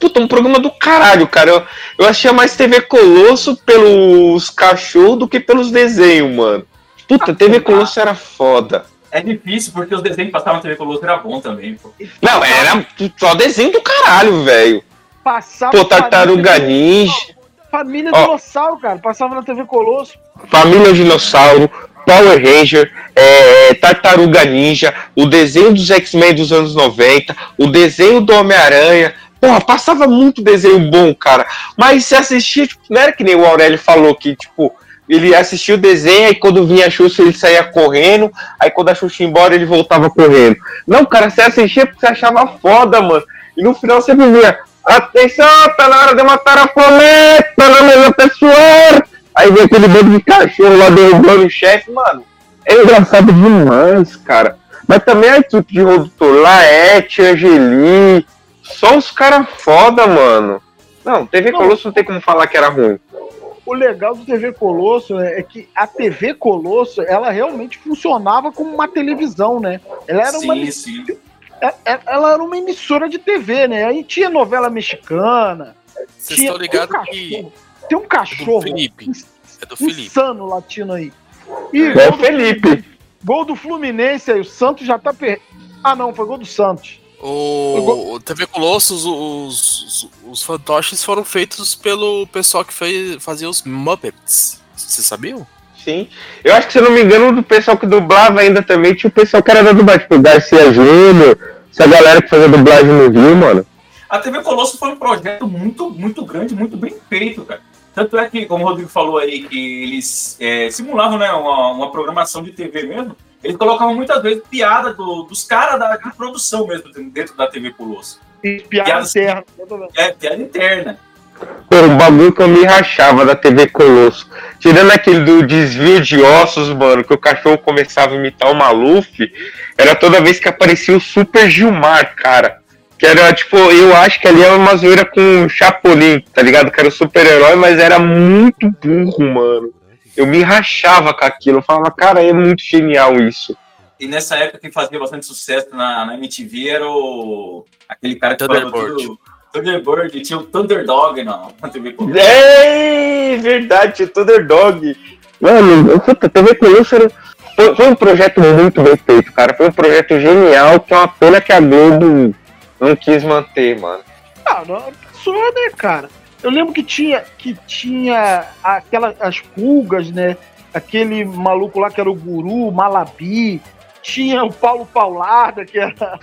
S7: puta, um programa do caralho, cara. Eu, eu achei mais TV Colosso pelos cachorros do que pelos desenhos, mano. Puta, TV Colosso era foda.
S6: É difícil, porque os desenhos que passavam na TV Colosso era bom também, pô.
S7: Não, era só desenho do caralho, velho.
S5: Passava
S7: Pô, Tartaruga Ninja,
S5: família
S7: Ó.
S5: Dinossauro, cara. Passava na TV Colosso.
S7: Família Dinossauro, Power Ranger, é, Tartaruga Ninja, o desenho dos X-Men dos anos 90, o desenho do Homem-Aranha. Porra, passava muito desenho bom, cara. Mas se assistia, tipo, não era que nem o Aurélio falou que, tipo, ele assistia o desenho e quando vinha a Xuxa ele saía correndo, aí quando a Xuxa ia embora ele voltava correndo. Não, cara, você assistia porque você achava foda, mano. E no final você via, atenção, tá na hora de matar a floresta na mesa pessoal. Aí vem aquele bando de cachorro lá derrubando o chefe, mano. É engraçado demais, cara. Mas também a equipe de Rodutor, Laerte, Angeli, só os caras foda, mano. Não, TV. Colosso não tem como falar que era ruim.
S5: O legal do TV Colosso né, é que a TV Colosso, ela realmente funcionava como uma televisão, né? Ela era uma
S6: Sim, sim.
S5: é- é- ela era uma emissora de TV, né? Aí tinha novela mexicana.
S4: Vocês
S5: tinha
S4: estão ligados
S5: um
S4: que.
S5: Tem um
S4: Do
S5: cachorro
S4: Felipe. É do Felipe.
S5: insano latino aí. E
S7: É
S5: gol, do,
S7: Felipe.
S5: gol do Fluminense aí, o Santos já tá per... Ah, não, foi gol do Santos.
S4: O, o TV Colossus, os, os, os fantoches foram feitos pelo pessoal que fez, fazia os Muppets. Vocês sabiam?
S7: Sim. Eu acho que, se eu não me engano, do pessoal que dublava ainda também tinha o pessoal que era da dublagem, tipo o Garcia Júnior, essa galera que fazia dublagem no Rio, mano.
S6: A TV Colosso foi um projeto muito, muito grande, muito bem feito, cara. Tanto é que, como o Rodrigo falou aí, que eles é, simulavam né, uma, uma programação de TV mesmo. Eles colocavam muitas vezes piada do- dos caras da de produção mesmo dentro da TV Colosso.
S5: E piada
S6: Piadas-
S5: interna.
S6: É, piada interna.
S7: Pô, um bagulho que eu me rachava da TV Colosso. Tirando aquele do desvio de ossos, mano, que o cachorro começava a imitar o Maluf, era toda vez que aparecia o Super Gilmar, cara. Que era, tipo, eu acho que ali era uma zoeira com o Chapolin, tá ligado? Que era o super-herói, mas era muito burro, mano. Eu me rachava com aquilo. Eu falava, cara, é muito genial isso.
S6: E nessa época quem fazia bastante sucesso na, na MTV era o. aquele cara que
S4: Thunderbird.
S6: tudo. Thunderbird, tinha o Thunderdog na, na TV Colosso.
S7: É verdade, Thunderdog. Mano, puta, TV Colosso era... foi, foi um projeto muito bem feito, cara. Foi um projeto genial, que é uma pena que a Globo não quis manter, mano.
S5: Ah, não, passou, né, cara? Eu lembro que tinha, que tinha aquela, as pulgas, né? Aquele maluco lá que era o guru, o Malabi. Tinha o Paulo Paularda, que era.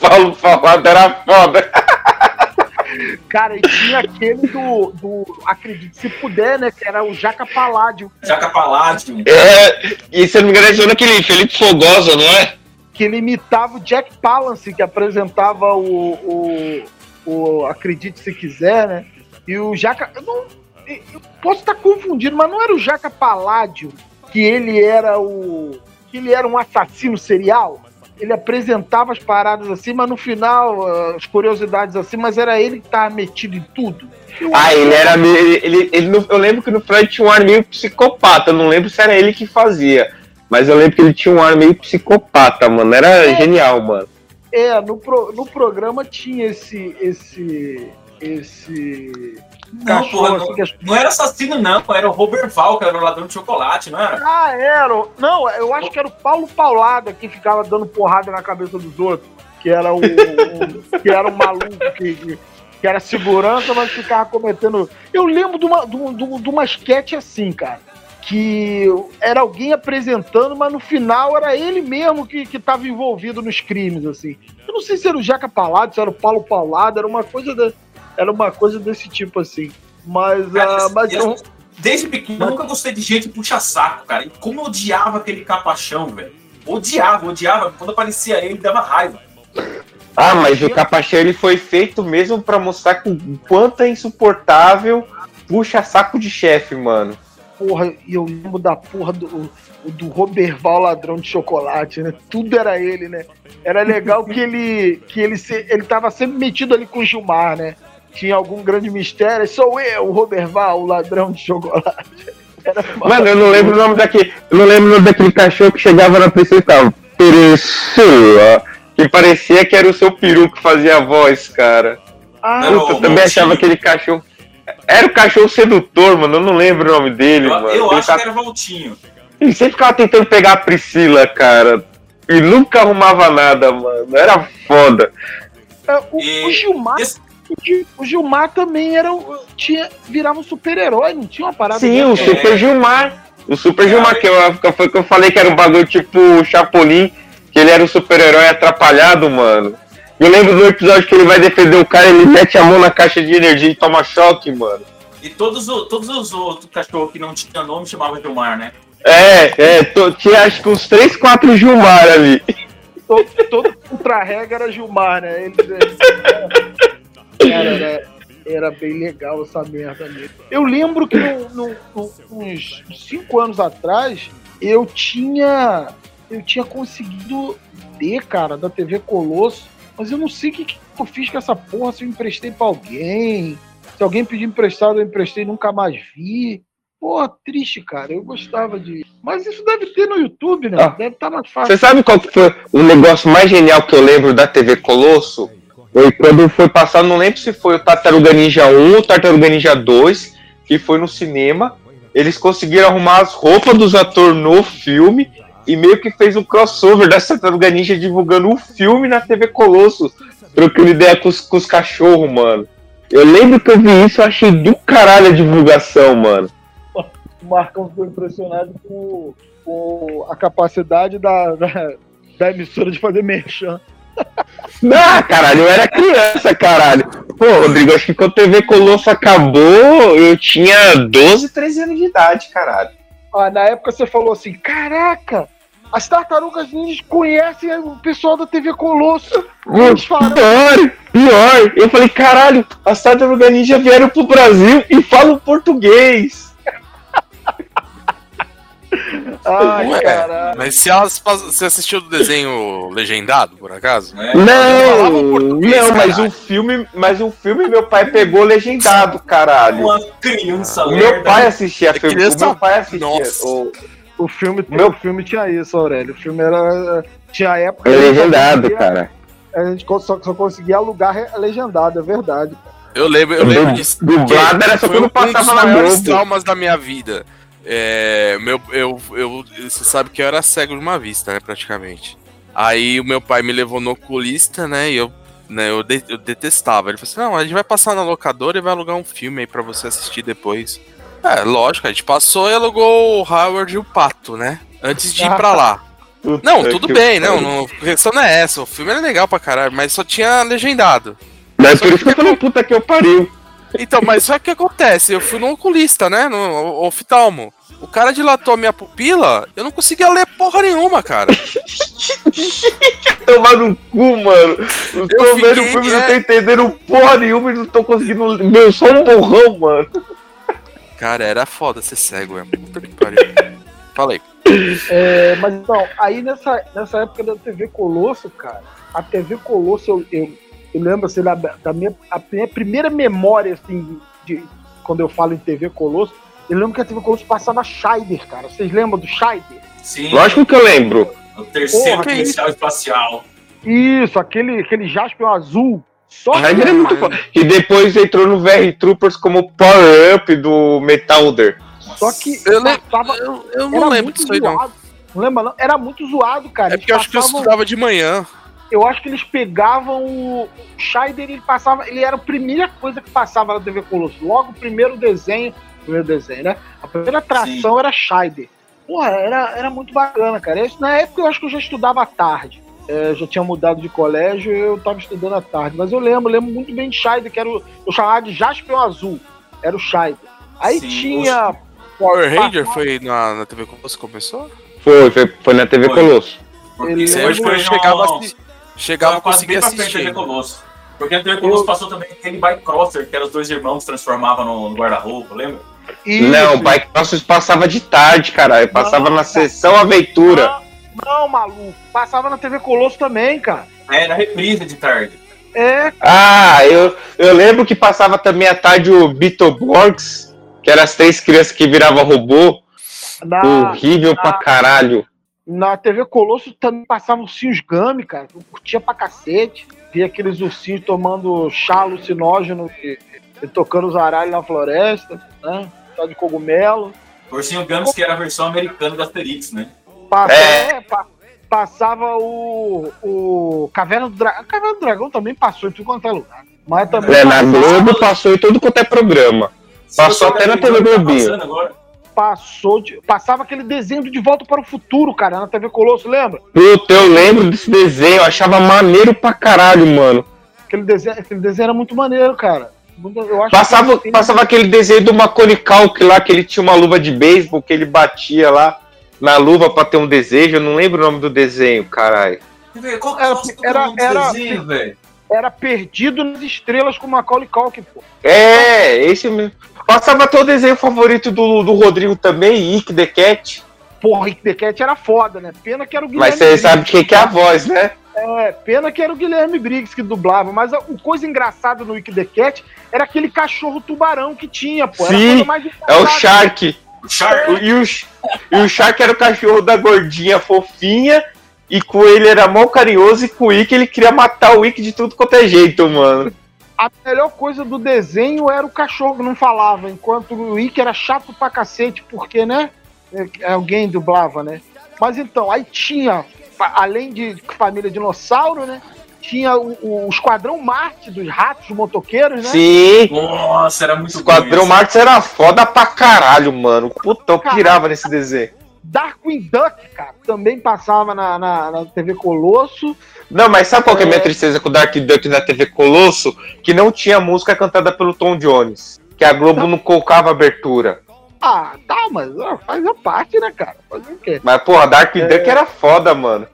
S7: Paulo Falado era foda.
S5: Cara, e tinha aquele do, do Acredite Se Puder, né? Que era o Jaca Paládio.
S6: Jaca Paládio.
S7: É, e se eu não me engano, é aquele Felipe Fogosa, não é?
S5: Que ele imitava o Jack Palance, que apresentava o, o, o Acredite Se Quiser, né? E o Jaca. Eu, não, eu posso estar confundindo, mas não era o Jaca Paládio que ele era o. que ele era um assassino serial? Ele apresentava as paradas assim, mas no final, ah, as curiosidades assim, mas era ele que tava metido em tudo. Eu
S7: Ah, ele era. Ele, ele, ele eu lembro que no Freud tinha um ar meio psicopata. Eu não lembro se era ele que fazia. Mas eu lembro que ele tinha um ar meio psicopata, mano. Era
S5: É.
S7: genial, mano.
S5: É, no, pro- no programa tinha esse. esse. Esse.
S6: Não,
S5: cachorro
S6: porra,
S5: assim
S6: não, não era assassino, não. Era o Robert Val, que era o ladrão de chocolate, não era?
S5: Ah, era. o- Não, eu acho que era o Paulo Paulada que ficava dando porrada na cabeça dos outros. Que era o. o- que era um maluco que, que, que era segurança, mas ficava cometendo. Eu lembro de uma, de, de, de uma sketch assim, cara. Que era alguém apresentando, mas no final era ele mesmo que, que tava envolvido nos crimes, assim. Eu não sei se era o Jaca Palado, se era o Paulo Paulada, era uma coisa, da- era uma coisa desse tipo, assim. Mas,
S6: Cara,
S5: ah, mas
S6: eu- Desde pequeno, eu nunca gostei de gente puxa-saco, cara. E como eu odiava aquele capachão, velho. Odiava, odiava. Quando aparecia ele, dava raiva.
S7: Ah, mas o Capachão ele foi feito mesmo pra mostrar o quanto é insuportável puxa saco de chefe, mano.
S5: porra, e eu lembro da porra do, do Roberval ladrão de chocolate, né? Tudo era ele, né? Era legal que ele que ele, se, ele tava sempre metido ali com o Gilmar, né? Tinha algum grande mistério, sou eu, o Roberval, o ladrão de chocolate. Era
S7: Mano, eu não lembro o nome daquele. Eu não lembro o nome daquele cachorro que chegava na e ficava. Pereçua. Que parecia que era o seu peru que fazia a voz, cara.
S5: Ah,
S7: eu também
S6: Montinho.
S7: achava aquele cachorro. Era o cachorro sedutor, mano. Eu não lembro o nome dele,
S6: Eu,
S7: mano.
S6: eu
S7: ele,
S6: acho
S7: tá-
S6: que era Valtinho.
S7: ele sempre ficava tentando pegar a Priscila, cara. E nunca arrumava nada, mano. Era foda.
S5: é, o,
S6: E
S5: o Gilmar,
S6: esse-
S5: o Gil- o Gilmar também era o- tinha virava um super-herói, não tinha uma parada
S7: Sim, o Super Gilmar. O Super
S6: É.
S7: Gilmar, que eu, foi que eu falei que era um bagulho tipo o Chapolin, que ele era um super-herói atrapalhado, mano. Eu lembro do episódio que ele vai defender o cara, ele mete a mão na caixa de energia e toma choque, mano.
S6: E todos, o- todos os outros cachorros que não tinham nome chamavam Gilmar, né?
S7: É, é, to- tinha acho que uns 3, 4 Gilmar ali.
S5: todo, todo contra-regra era Gilmar, né? Ele, cara, era, era bem legal essa merda mesmo. Eu lembro que no, no- no- uns cinco anos atrás eu tinha eu tinha conseguido ter, cara, da TV Colosso, mas eu não sei o que, que eu fiz com essa porra, se eu emprestei pra alguém. Se alguém pediu emprestado, eu emprestei e nunca mais vi. Porra, triste, cara. Eu gostava de. Mas isso deve ter no YouTube, né?
S7: Ah.
S5: Deve estar mais fácil.
S7: Você sabe qual foi o negócio mais genial que eu lembro da TV Colosso? Foi quando foi passado, não lembro se foi o Tartaruga Ninja 1 ou Tartaruga Ninja 2, que foi no cinema. Eles conseguiram arrumar as roupas dos atores no filme e meio que fez um crossover da Tartaruga Ninja divulgando o filme na TV Colosso, trocando ideia com os, com os cachorros, mano. Eu lembro que eu vi isso, eu achei do caralho a divulgação, mano.
S5: O Marcão ficou impressionado com, com a capacidade da, da, da emissora de fazer merchan.
S7: Ah, caralho, eu era criança, caralho. Pô, Rodrigo, acho que quando a TV Colosso acabou, eu tinha 12, 13 anos de idade, caralho.
S5: Ah, na época você falou assim: caraca, as tartarugas ninjas conhecem o pessoal da TV Colosso. Eles falaram.
S7: Pior, pior. Eu falei, caralho, as tartarugas ninja vieram pro Brasil e falam português.
S5: Ai,
S4: Ué,
S5: caralho.
S4: mas se elas você assistiu do desenho legendado, por acaso?
S7: Não, não, mas o filme, mas o filme meu pai pegou legendado, caralho.
S6: Uma criança
S7: meu pai assistia
S4: É
S7: filme,
S4: criança-
S7: meu pai assistia.
S4: Nossa.
S7: O,
S5: O filme,
S7: Meu-
S5: o filme tinha isso, Aurélio. O filme era. Tinha época.
S7: é
S5: a
S7: legendado, cara.
S5: A gente só, só conseguia alugar legendado, é verdade.
S4: Eu lembro, eu lembro disso.
S7: Dublado era só quando
S4: um
S7: passava
S4: dos
S7: na Globo.
S4: traumas da minha vida. É, meu, eu, eu, você sabe que eu era cego de uma vista, né, praticamente. Aí o meu pai me levou no oculista, né, e eu, né, eu, de- eu detestava. Ele falou assim, não, a gente vai passar na locadora e vai alugar um filme aí pra você assistir depois. É, lógico, a gente passou e alugou o Howard e o Pato, né, antes de ir pra lá. Não, tudo bem, não, não, a questão não é essa, o filme era legal pra caralho, mas só tinha legendado.
S7: Mas por isso que eu falei, puta que eu pariu.
S4: Então, mas só que o que acontece? Eu fui no oculista, né? No oftalmo. O cara dilatou a minha pupila, eu não conseguia ler porra nenhuma, cara.
S7: Tomar no cu, mano. Eu tô
S4: Eu
S7: vendo o filme, não
S4: é.
S7: tô entendendo porra nenhuma e não tô conseguindo. Meu, só um borrão, mano.
S4: Cara, era foda ser cego, é. Puta que pariu. Falei.
S5: É, mas então, aí nessa, nessa época da TV Colosso, cara, a TV Colosso, eu, eu, eu lembro assim, da, da minha, a minha primeira memória, assim, de, quando eu falo em TV Colosso, eu lembro que a TV Colosso passava Scheider, cara. Vocês lembram do Scheider?
S6: Sim,
S7: Lógico que eu lembro.
S6: o terceiro
S5: Porra,
S6: policial espacial.
S5: Isso, aquele, aquele Jaspion azul. Só que,
S7: Raider é muito foda. E depois entrou no VR Troopers como Power Up do Metalder.
S5: só que
S4: Eu,
S5: passava,
S4: eu, eu não lembro
S5: muito
S4: disso aí, não.
S5: Não lembra, não? Era muito zoado, cara.
S4: É porque eu acho que eu estudava de manhã.
S5: Eu acho que eles pegavam o o Scheider, ele passava, ele era a primeira coisa que passava na TV Colosso. Logo o primeiro desenho, primeiro desenho, né? A primeira atração era Scheider. Porra, era, era muito bacana, cara. Isso, na época eu acho que eu já estudava à tarde. É, eu já tinha mudado de colégio e eu tava estudando à tarde. Mas eu lembro, lembro muito bem de Scheider, que era o, eu chamava de Jaspion Azul. Era o Scheider. Aí
S6: Sim,
S5: tinha.
S4: Power Ranger foi na, na TV Colosso que começou?
S7: Foi, foi, foi na TV
S6: Foi.
S7: Colosso.
S5: Ele
S4: Isso aí eu
S6: foi
S4: chegava, assi- chegava
S6: quase
S4: conseguir
S6: bem pra frente da
S4: assistir.
S6: TV Colosso. Porque a TV Colosso passou também aquele Bike Crosser, que eram os dois irmãos que transformavam no, no guarda-roupa, lembra?
S7: Não, o
S5: Isso.
S7: Bike Crosses passava de tarde, caralho. Passava
S5: Não,
S7: na
S5: cara.
S7: sessão Aventura.
S5: Não, não, maluco. Passava na TV Colosso também, cara.
S6: É, na reprise de tarde.
S5: É,
S7: Ah, eu, eu lembro que passava também à tarde o Beetleborgs, que eram as três crianças que viravam robô.
S5: na,
S7: Horrível pra caralho.
S5: Na TV Colosso também passavam ursinhos Gummy, cara. Eu curtia pra cacete. Via aqueles ursinhos tomando chá alucinógeno e, e tocando os aralhos na floresta, né? Chá de cogumelo.
S6: Ursinho Gummies, que era a versão americana do Asterix, né?
S5: Passa-
S7: É.
S5: é, pa- passava o, o Caverna do Dragão. A Caverna do Dragão também passou em tudo quanto é lugar. Mas também
S7: É, na
S5: passava,
S7: Globo passou em tudo quanto é programa.
S6: Se
S7: Passou até na TV
S6: o que tá
S7: Globinho.
S6: passando agora,
S5: passou de- passava aquele desenho do De Volta para o Futuro, cara, na TV Colosso, lembra?
S7: Puta, eu lembro desse desenho, eu achava maneiro pra caralho, mano.
S5: Aquele desenho, aquele desenho era muito maneiro, cara. Muito- Eu acho
S7: Passava,
S5: que-
S7: passava aquele desenho do Macaulay Culkin lá, que ele tinha uma luva de beisebol, que ele batia lá na luva pra ter um desejo. Eu não lembro o nome do desenho, caralho.
S6: Qual que
S5: Era-
S6: é o
S5: era- era-
S6: desenho, velho?
S5: era perdido nas estrelas com Macaulay Culkin, pô.
S7: É, esse mesmo. Passava até o desenho favorito do, do Rodrigo também, Ick the Cat.
S5: Porra, Rick the Cat era foda, né? Pena que era o Guilherme
S7: Mas você sabe quem que é a voz, né?
S5: É, pena que era o Guilherme Briggs que dublava. Mas a, o coisa engraçada no Wick the Cat era aquele cachorro tubarão que tinha, pô.
S7: Sim, É o. Shark.
S6: O Shark.
S7: E o, e o Shark era o cachorro da gordinha fofinha. E com ele era mó carinhoso. E com o Ick ele queria matar o Ick de tudo quanto é jeito, mano.
S5: A melhor coisa do desenho era o cachorro que não falava, enquanto o Wick era chato pra cacete, porque, né? é, Alguém dublava, né? Mas então, aí tinha, além de família dinossauro, né? Tinha o, o Esquadrão Marte dos ratos motoqueiros, né?
S7: Sim.
S6: Nossa, era muito
S7: Esquadrão Marx era foda pra caralho, mano. Puta, eu pirava nesse desenho.
S5: Darkwing Duck, cara, também passava na, na, na TV Colosso.
S7: Não, mas sabe qual que é a minha
S5: É.
S7: tristeza com o Dark Duck na TV Colosso? Que não tinha música cantada pelo Tom Jones. Que a Globo não colocava abertura.
S5: Ah, tá, mas ó, faz a parte, né, cara? Fazer o quê?
S7: Mas, porra, Dark
S5: É.
S7: Duck era foda, mano.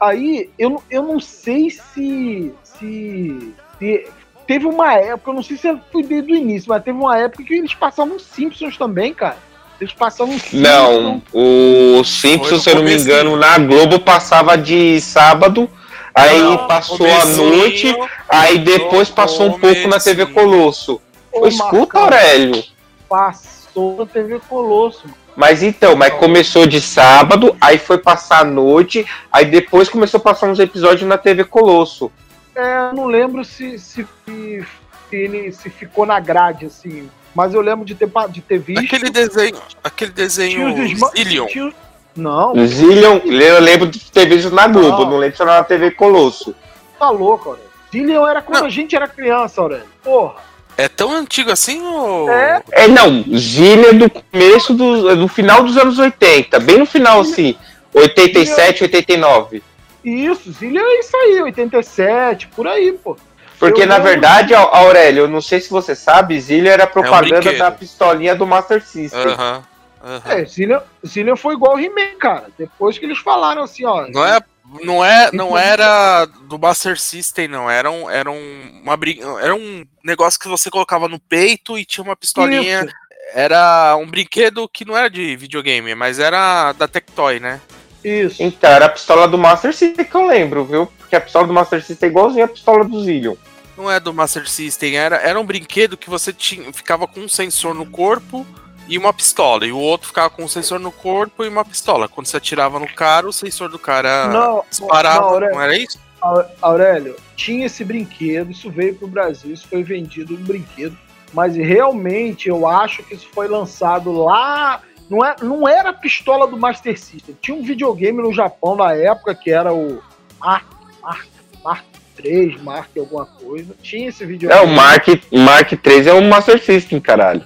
S5: Aí, eu, não- eu não sei se, se, se- Teve uma época, eu não sei se foi desde o início, mas teve uma época que eles passavam Simpsons também, cara. Eles passavam Simpsons.
S7: Não, o Simpsons, se eu não me engano, na Globo passava de sábado, aí
S4: Não,
S7: passou
S4: comecinho,
S7: noite, aí depois passou um pouco na TV. Colosso.
S5: Ô,
S7: Escuta,
S5: Marcão,
S7: Aurélio.
S5: Passou na TV Colosso.
S7: Mas então, mas começou de sábado, aí foi passar à noite, aí depois começou a passar uns episódios na TV Colosso.
S5: É, eu não lembro se, se, se, se ele se ficou na grade, assim. Mas eu lembro de ter, de ter visto.
S4: Aquele desenho, aquele desenho Zillion.
S5: tinha- Não,
S7: Zillion, eu lembro de ter visto na Globo,
S5: Não.
S7: não lembro se era na TV Colosso.
S5: tá louco, Aurélio. Zillion era quando
S4: Não.
S5: a gente era criança, Aurélio. Porra.
S4: É tão antigo assim ou.
S5: É.
S7: É, não, Zillion é do começo do, do final dos anos 80, bem no final, assim, 87, 89.
S5: Isso, Zillion é isso aí, 87, por aí, pô.
S7: Porque,
S5: Eu
S7: na
S5: lembro-
S7: verdade, Au- Aurélio, eu não sei se você sabe, Zillion era propaganda
S4: brinquedo.
S7: da pistolinha do Master System.
S4: Aham. aham.
S5: É, Zillion, Zillion foi igual o He-Man, cara. Depois que eles falaram assim, ó.
S4: Não é. Não, é, não era do Master System, não. Era um, era um, uma brin- era um negócio que você colocava no peito e tinha uma pistolinha.
S5: Isso.
S4: Era um brinquedo que não era de videogame, mas era da Tectoy, né?
S5: Isso.
S7: Então, era a pistola do Master System que eu lembro, viu? Porque a pistola do Master System é igualzinha a pistola do Zillion.
S4: Não é do Master System, era, era um brinquedo que você tinha, ficava com um sensor no corpo e uma pistola. E o outro ficava com um sensor no corpo e uma pistola. Quando você atirava no cara, o sensor do cara
S5: Não,
S4: disparava.
S5: não,
S4: Não,
S5: Aurélio.
S4: era isso?
S5: Au- Aurélio, tinha esse brinquedo, isso veio pro Brasil, isso foi vendido no brinquedo, mas realmente eu acho que isso foi lançado lá. Não, é, não era a pistola do Master System. Tinha um videogame no Japão na época que era o Mark, Mark, Mark 3, Mark alguma coisa. Tinha esse
S7: É,
S5: videogame.
S7: o Mark, Mark III é o Master System, caralho.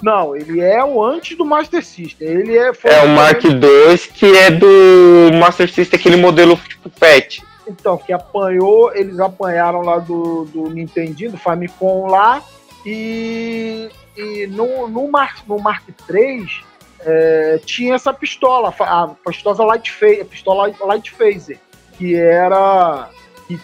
S5: Não, ele é o antes do Master System. Ele é.
S7: É o Mark II, que é do Master System, aquele modelo tipo FAT.
S5: Então, que apanhou, eles apanharam lá do, do Nintendinho, do Famicom lá, e, e no, no, Mark, no Mark III é, tinha essa pistola, a pistola Light, a pistola Light Phaser, que era.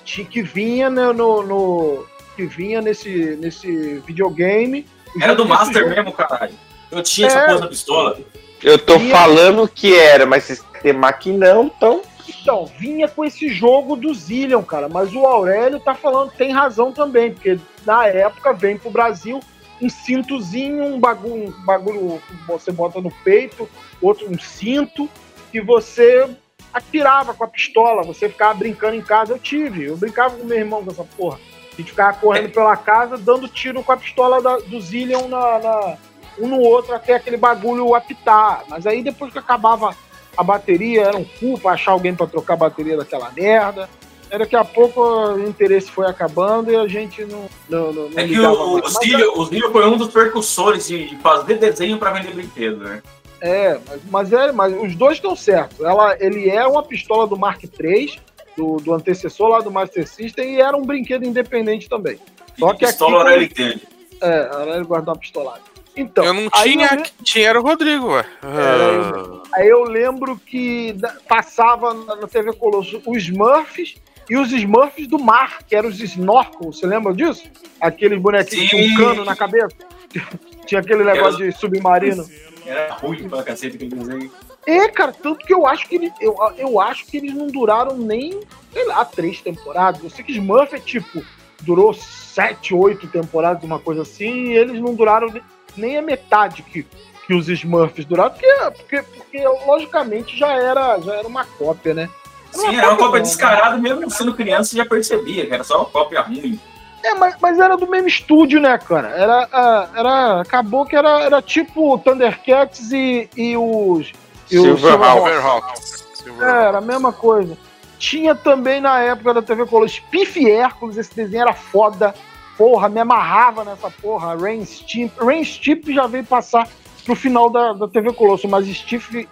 S5: que, que vinha no, no- no- que vinha nesse, nesse videogame.
S6: Era do Master
S5: jogo.
S6: mesmo, caralho. Eu tinha essa
S5: É.
S6: porra da pistola.
S7: Eu tô
S5: E-
S7: falando que era, mas sistema que não, então.
S5: Então, vinha com esse jogo do Zillion, cara. Mas o Aurélio tá falando, tem razão também, porque na época vem pro Brasil um cintozinho, um bagulho, um bagulho que você bota no peito, outro um cinto, que você atirava com a pistola, você ficava brincando em casa. Eu tive, eu brincava com meu irmão com essa porra. A gente ficava correndo pela casa, dando tiro com a pistola da- do Zillion na, na- um no outro até aquele bagulho apitar. Mas aí depois que acabava a bateria, era um cu pra achar alguém pra trocar a bateria daquela merda. Aí daqui a pouco o interesse foi acabando e a gente não, não, não, não
S6: É que o, o,
S5: mais. Mas
S6: Zillion, o Zillion foi um dos percussores de, de fazer desenho pra vender brinquedo, né?
S5: É, mas, mas, é, mas os dois estão certos. Ela, ele é uma pistola do Mark III, do, do antecessor lá do Master System, e era um brinquedo independente também. Só que
S6: pistola
S5: aqui-
S6: era ele.
S5: É, era ele guardar uma pistolada. Então,
S4: eu não tinha,
S5: eu
S4: tinha era o Rodrigo, ué.
S5: Era Aí eu lembro que passava na na TV Colosso os Smurfs e os Smurfs do mar, que eram os Snorkel, você lembra disso? Aqueles bonequinhos tinham um cano na cabeça. Tinha aquele negócio de submarino.
S6: Era ruim pra cacete aquele desenho.
S5: É, cara, tanto que eu acho que eles, eu, eu acho que eles não duraram nem, sei lá, três temporadas. Eu sei que Smurf é tipo, durou sete, oito temporadas, uma coisa assim, e eles não duraram ne- nem a metade que, que os Smurfs duraram, porque, porque, porque logicamente já era, já era uma cópia, né?
S6: Sim, era uma cópia descarada, mesmo sendo criança, você já percebia que era só uma cópia ruim.
S5: É, mas, mas era do mesmo estúdio, né, cara? Era, era, acabou que era, era tipo Thundercats e, e os E
S7: Silverhawks.
S4: Silverhawks.
S5: É, era a mesma coisa. Tinha também na época da TV Colosso Spiff e Hércules, esse desenho era foda. Porra, me amarrava nessa porra. Rain Steep. Rain Steep já veio passar pro final da, da TV Colosso, mas Stiff,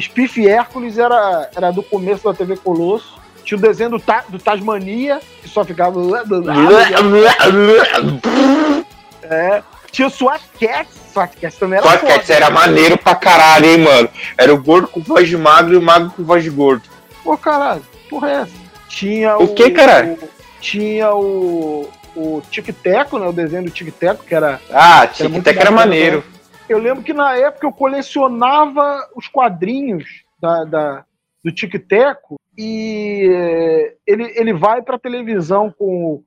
S5: Spiff e Hércules era, era do começo da TV Colosso. Tinha o desenho do, Ta- do Tasmania, que só ficava. É. Tinha o SWAT Cats. SWAT Cats também era
S7: que
S5: foda.
S7: esse era maneiro pra caralho, hein, mano. Era o gordo com voz de magro e o magro com voz de gordo.
S5: Pô, caralho, porra é essa? Tinha
S7: O que, caralho?
S5: o- tinha o. O Tic Teco, né? O desenho do Tic Teco, que era.
S7: Ah, Tic Tac era
S5: bacana
S7: maneiro.
S5: também. Eu lembro que na época eu colecionava os quadrinhos da, da- do Tic Teco e eh, ele, ele vai pra televisão com o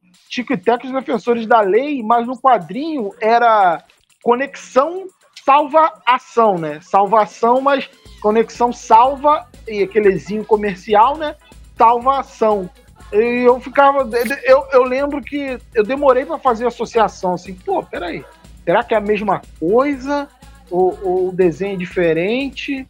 S5: Teco e os Defensores da Lei, mas no quadrinho era conexão salva ação, né? Salvação, mas conexão salva e aquelezinho comercial, né? Salva ação. E eu ficava. Eu, eu lembro que eu demorei pra fazer associação, assim, pô, peraí. Será que é a mesma coisa? Ou, ou o desenho é diferente?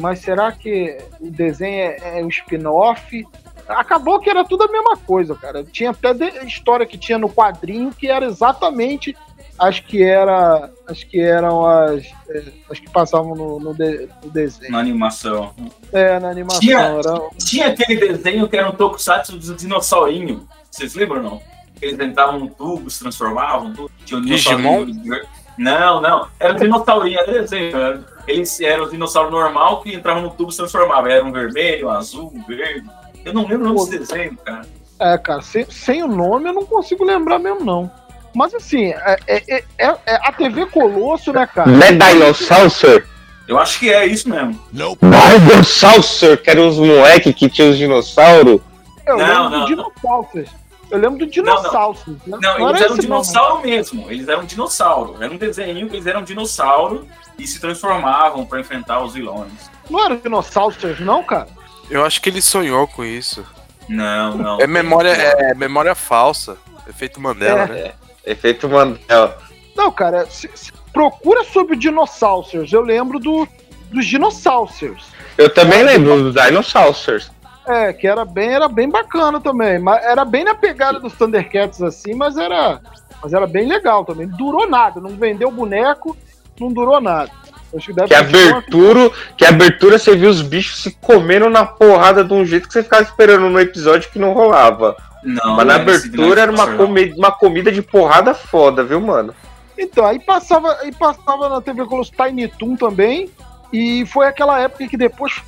S5: Mas será que o desenho é, é um spin-off? Acabou que era tudo a mesma coisa, cara. Tinha até história que tinha no quadrinho que era exatamente as que era as que eram as, é, as que passavam no, no de- no desenho.
S6: Na animação.
S5: É, na animação.
S6: Tinha-
S5: Era,
S6: Tinha aquele desenho que era um tokusatsu do dinossaurinho. Vocês lembram não? Eles entravam no tubo, se transformavam. tudo. Tinha um
S4: Digimon?
S6: dinossaurinho. Não, não. Era um dinossaurinho, era desenho. Era, eles eram um dinossauro normal que entrava no tubo e se transformava. Era um vermelho, um azul, um verde. Eu não lembro o nome desse desenho, cara.
S5: É, cara, sem, sem o nome eu não consigo lembrar mesmo, não. Mas assim, é, é- é- é- é a TV Colosso, né, cara?
S7: Não é Dinosaur?
S6: Eu acho que é isso mesmo.
S7: Dinosaur, que eram os moleques que tinham os dinossauros.
S5: Eu
S6: Não, não.
S5: dinossauros. Eu lembro do dinossauros. né?
S6: Não,
S5: era
S6: eles eram um
S5: não.
S6: dinossauro mesmo. Eles eram um dinossauro. Era um desenho que eles eram um dinossauro e se transformavam pra enfrentar os vilões.
S5: Não era dinossauros, não, cara?
S4: Eu acho que ele sonhou com isso.
S6: Não, não.
S4: É memória, é memória falsa. Efeito Mandela,
S5: É.
S4: né?
S7: Efeito Mandela.
S5: Não, cara, se- se- procura sobre dinossauros. Eu lembro do, dos dinossauros.
S7: Eu também lembro do Dinosaurs.
S5: É, que era bem, era bem bacana também. Mas era bem na pegada dos Thundercats, assim, mas era, mas era bem legal também. Não durou nada, não vendeu boneco, não durou nada. Acho que
S7: Que
S5: sido uma-
S7: abertura, que abertura você viu os bichos se comendo na porrada de um jeito que você ficava esperando no episódio que não rolava.
S6: Não,
S7: Mas na
S6: esse
S7: abertura era uma, comi uma comida de porrada foda, viu, mano?
S5: Então, aí passava, aí passava na TV Colosso Tiny Toon também, e foi aquela época que depois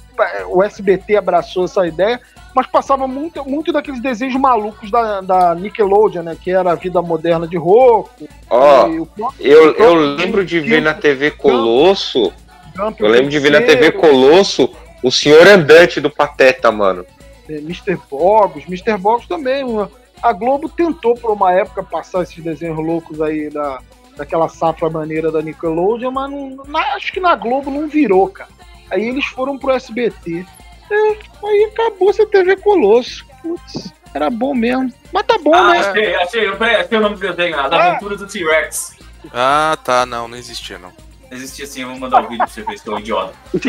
S5: o SBT abraçou essa ideia, mas passava muito, muito daqueles desenhos malucos da, da Nickelodeon, né? Que era a vida moderna de Roku.
S7: Ó,
S5: o próprio
S7: eu, eu lembro de ver na TV Colosso, eu lembro de ver na TV Colosso o Senhor Andante do Pateta, mano.
S5: eh, Mr. Bogus, Mr. Bogus também. uma- A Globo tentou por uma época passar esses desenhos loucos aí da, daquela safra maneira da Nickelodeon, mas não- na- acho que na Globo não virou, cara. Aí eles foram pro SBT. É, aí acabou essa TV Colosso. Putz, era bom mesmo. Mas tá bom,
S6: Ah,
S5: né?
S6: achei, achei, peraí, achei o nome do desenho, As
S5: Ah.
S6: Aventuras do T-Rex.
S4: Ah, tá, não, não existia, não.
S6: Existia assim, eu vou mandar o vídeo pra você ver, seu idiota.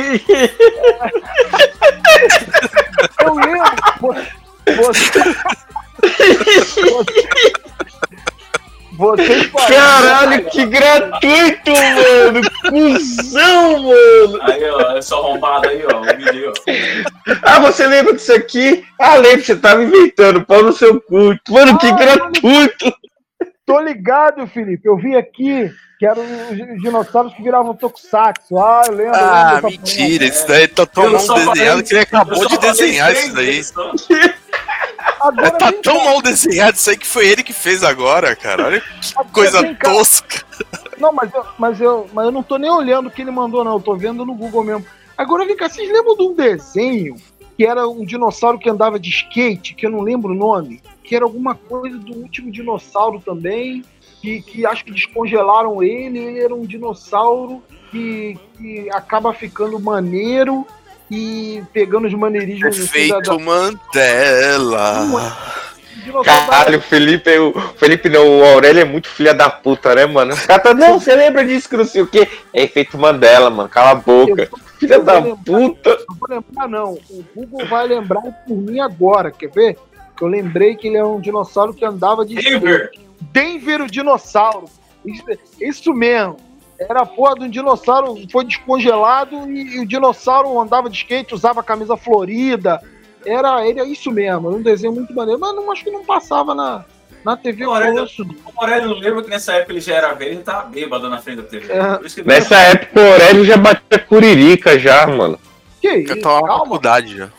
S5: Eu lembro. Você. Você. Vocês
S7: Caralho, que gratuito, mano! Cusão, mano!
S6: Aí, ó, é só arrombado aí, ó, o vídeo aí, ó.
S7: Ah, você lembra disso aqui? Ah, lembro, você tava inventando, pau no seu cu. Mano, que
S5: Ah,
S7: gratuito!
S5: Tô ligado, Felipe. Eu vi aqui que eram os dinossauros que viravam tokusatsu. Ah, eu lembro. eu
S4: Ah,
S5: lembro
S4: mentira, isso daí tá mal
S6: só
S4: desenhado
S6: falei-
S4: que ele acabou de desenhar isso daí.
S5: Agora
S4: Tá tão
S5: cá.
S4: mal desenhado isso aí que foi ele que fez agora, cara. Olha que
S5: Agora
S4: coisa tosca.
S5: Não, mas eu, mas, eu, mas eu não tô nem olhando o que ele mandou, não. Eu tô vendo no Google mesmo. Agora vem cá, vocês lembram de um desenho que era um dinossauro que andava de skate, que eu não lembro o nome? Que era alguma coisa do último dinossauro também, que, que acho que descongelaram ele. Ele era um dinossauro que, que acaba ficando maneiro e pegando os maneirismos
S4: Efeito
S5: da-
S4: Mandela.
S7: Caralho, o Felipe, o Felipe não, o Aurélio é muito filha da puta, né, mano? Os caras tá, não, você lembra disso que não sei o quê? É efeito Mandela, mano, cala a boca. Filha da puta.
S5: Não vou lembrar, não. O Google vai lembrar por mim agora, quer ver? Que eu lembrei que ele é um dinossauro que andava de
S6: Denver.
S5: Denver, o dinossauro. Isso, isso mesmo. Era a porra de um dinossauro, foi descongelado e, e o dinossauro andava de skate, usava camisa florida. Era, era isso mesmo, era um desenho muito maneiro. Mas não, acho que não passava na, na TV
S6: O Aurélio,
S5: Colosso.
S6: o Aurélio não lembra que nessa época ele já era velho e ele tava bêbado na frente da TV.
S5: É.
S6: Ele
S7: Nessa época o Aurélio já batia curirica já, mano.
S5: Que
S4: Eu
S5: isso?
S4: tava na
S5: Calma,
S4: faculdade já.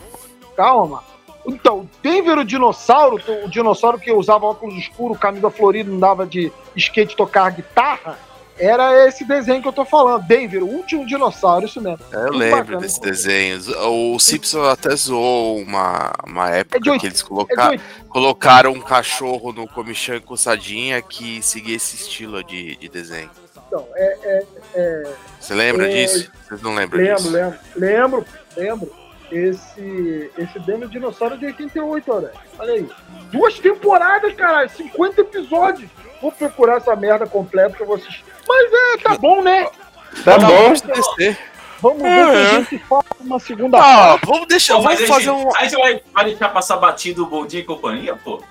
S5: calma. Então, Denver, o dinossauro, o dinossauro que usava óculos escuros, camisa florida, não dava de skate tocar guitarra, era esse desenho que eu tô falando. Denver, o último dinossauro, isso mesmo.
S4: Eu
S5: Muito
S4: lembro
S5: bacana.
S4: desses desenhos. O Simpson até zoou uma, uma época
S5: É
S4: que eles
S5: É
S4: coloca-
S5: oit-
S4: colocaram um cachorro no comichão encostadinha que seguia esse estilo de, de desenho.
S5: então, é, é, é,
S4: Você lembra
S5: É,
S4: disso? Vocês não lembram
S5: lembro,
S4: disso?
S5: lembro, lembro, lembro. Esse, esse Denver dinossauro é de 88, olha. Olha aí. Duas temporadas, caralho, 50 episódios. Vou procurar essa merda completa que eu vou assistir. Mas é, tá bom, né?
S7: Tá bom.
S4: vamos descer.
S5: Vamos ver
S4: É.
S5: se a gente faz uma segunda
S4: Ah,
S5: parte.
S4: vamos deixar,
S6: Pô,
S4: vamos
S6: a
S4: fazer
S6: gente-
S4: um.
S6: Aí você vai, vai deixar passar batido o Bom Dia e Companhia, pô?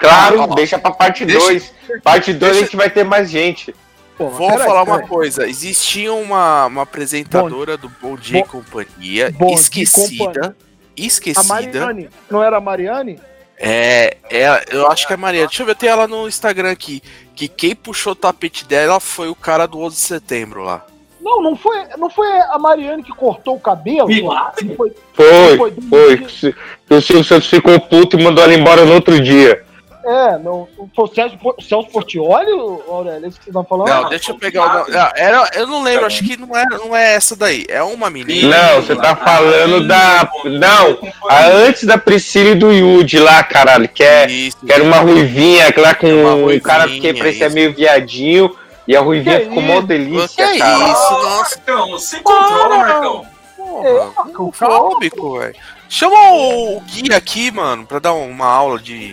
S7: Claro,
S4: ó,
S7: deixa pra parte
S4: deixa-
S7: 2. Parte 2
S4: deixa-
S7: a gente vai ter mais gente.
S5: Pô,
S4: Vou
S5: peraí,
S4: falar uma
S5: peraí.
S4: coisa. Existia uma, uma apresentadora do Bom Dia e
S5: Bom-
S4: Companhia
S5: Bom Dia e
S4: esquecida.
S5: Companhia. A
S4: Esquecida.
S5: Mariane. Não era a Mariane?
S4: É, é, eu acho que é a Maria. Deixa eu ver, tem ela no Instagram aqui. Que quem puxou o tapete dela foi o cara do 11 de setembro lá.
S5: Não, não foi, não foi a Mariane que cortou o cabelo?
S6: Milagre?
S5: Não foi,
S7: Foi,
S5: Foi.
S7: foi. O Silvio Santos ficou puto e mandou ela embora no outro dia.
S5: É, não, foi o Celso, o Celso Portioli, o Aurélio, é isso que você tá falando?
S4: Não, deixa eu pegar o nome. Ah, Era, eu não lembro, acho que não é, não é essa daí. É uma menina.
S7: Não, você tá falando da. Não, a antes da Priscila e do Yudi lá, caralho, que é.
S4: Isso.
S7: Que era uma ruivinha, que lá com
S4: Uma
S7: um cara que parecia
S4: isso.
S7: meio viadinho. E a ruivinha
S5: Que
S7: ficou mó delícia,
S4: Que
S7: cara.
S4: isso, nossa.
S6: Marcão, se controla. Marcão.
S4: Porra,
S5: Marcão,
S4: fóbico, velho. Chama o Gui aqui, mano, pra dar uma aula de.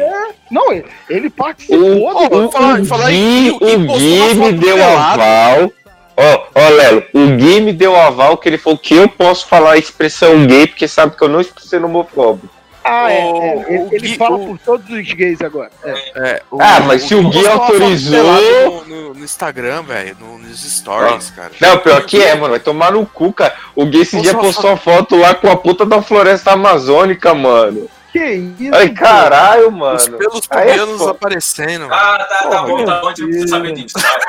S5: Não, ele, ele participou
S7: O,
S5: do.
S7: o,
S4: falar-
S7: o
S4: falar
S7: Gui,
S4: o Gui
S7: me deu aval. Ó, ó, Lelo, o Gui me deu aval que ele falou que eu posso falar a expressão gay, porque sabe que eu não estou sendo homofóbico.
S5: Ah, é,
S4: O-
S5: é, ele, ele
S4: Gui-
S5: fala
S4: o-
S5: por todos os gays agora. É.
S4: É, o-
S7: Ah, mas se o Gui autorizou-
S4: No, no- no Instagram, velho, no- nos stories, cara.
S7: Não, pior que é, mano. Vai tomar no cu, cara. O Gui esse dia
S4: Postou
S7: uma foto lá com a puta da floresta amazônica, mano.
S5: Que isso?
S7: Ai, caralho,
S4: Os
S7: mano.
S4: pelos
S7: Aí é
S4: pubianos
S7: foda.
S4: aparecendo.
S6: Ah, tá, tá
S7: Porra,
S6: bom, tá bom, a gente não precisa saber disso. tá?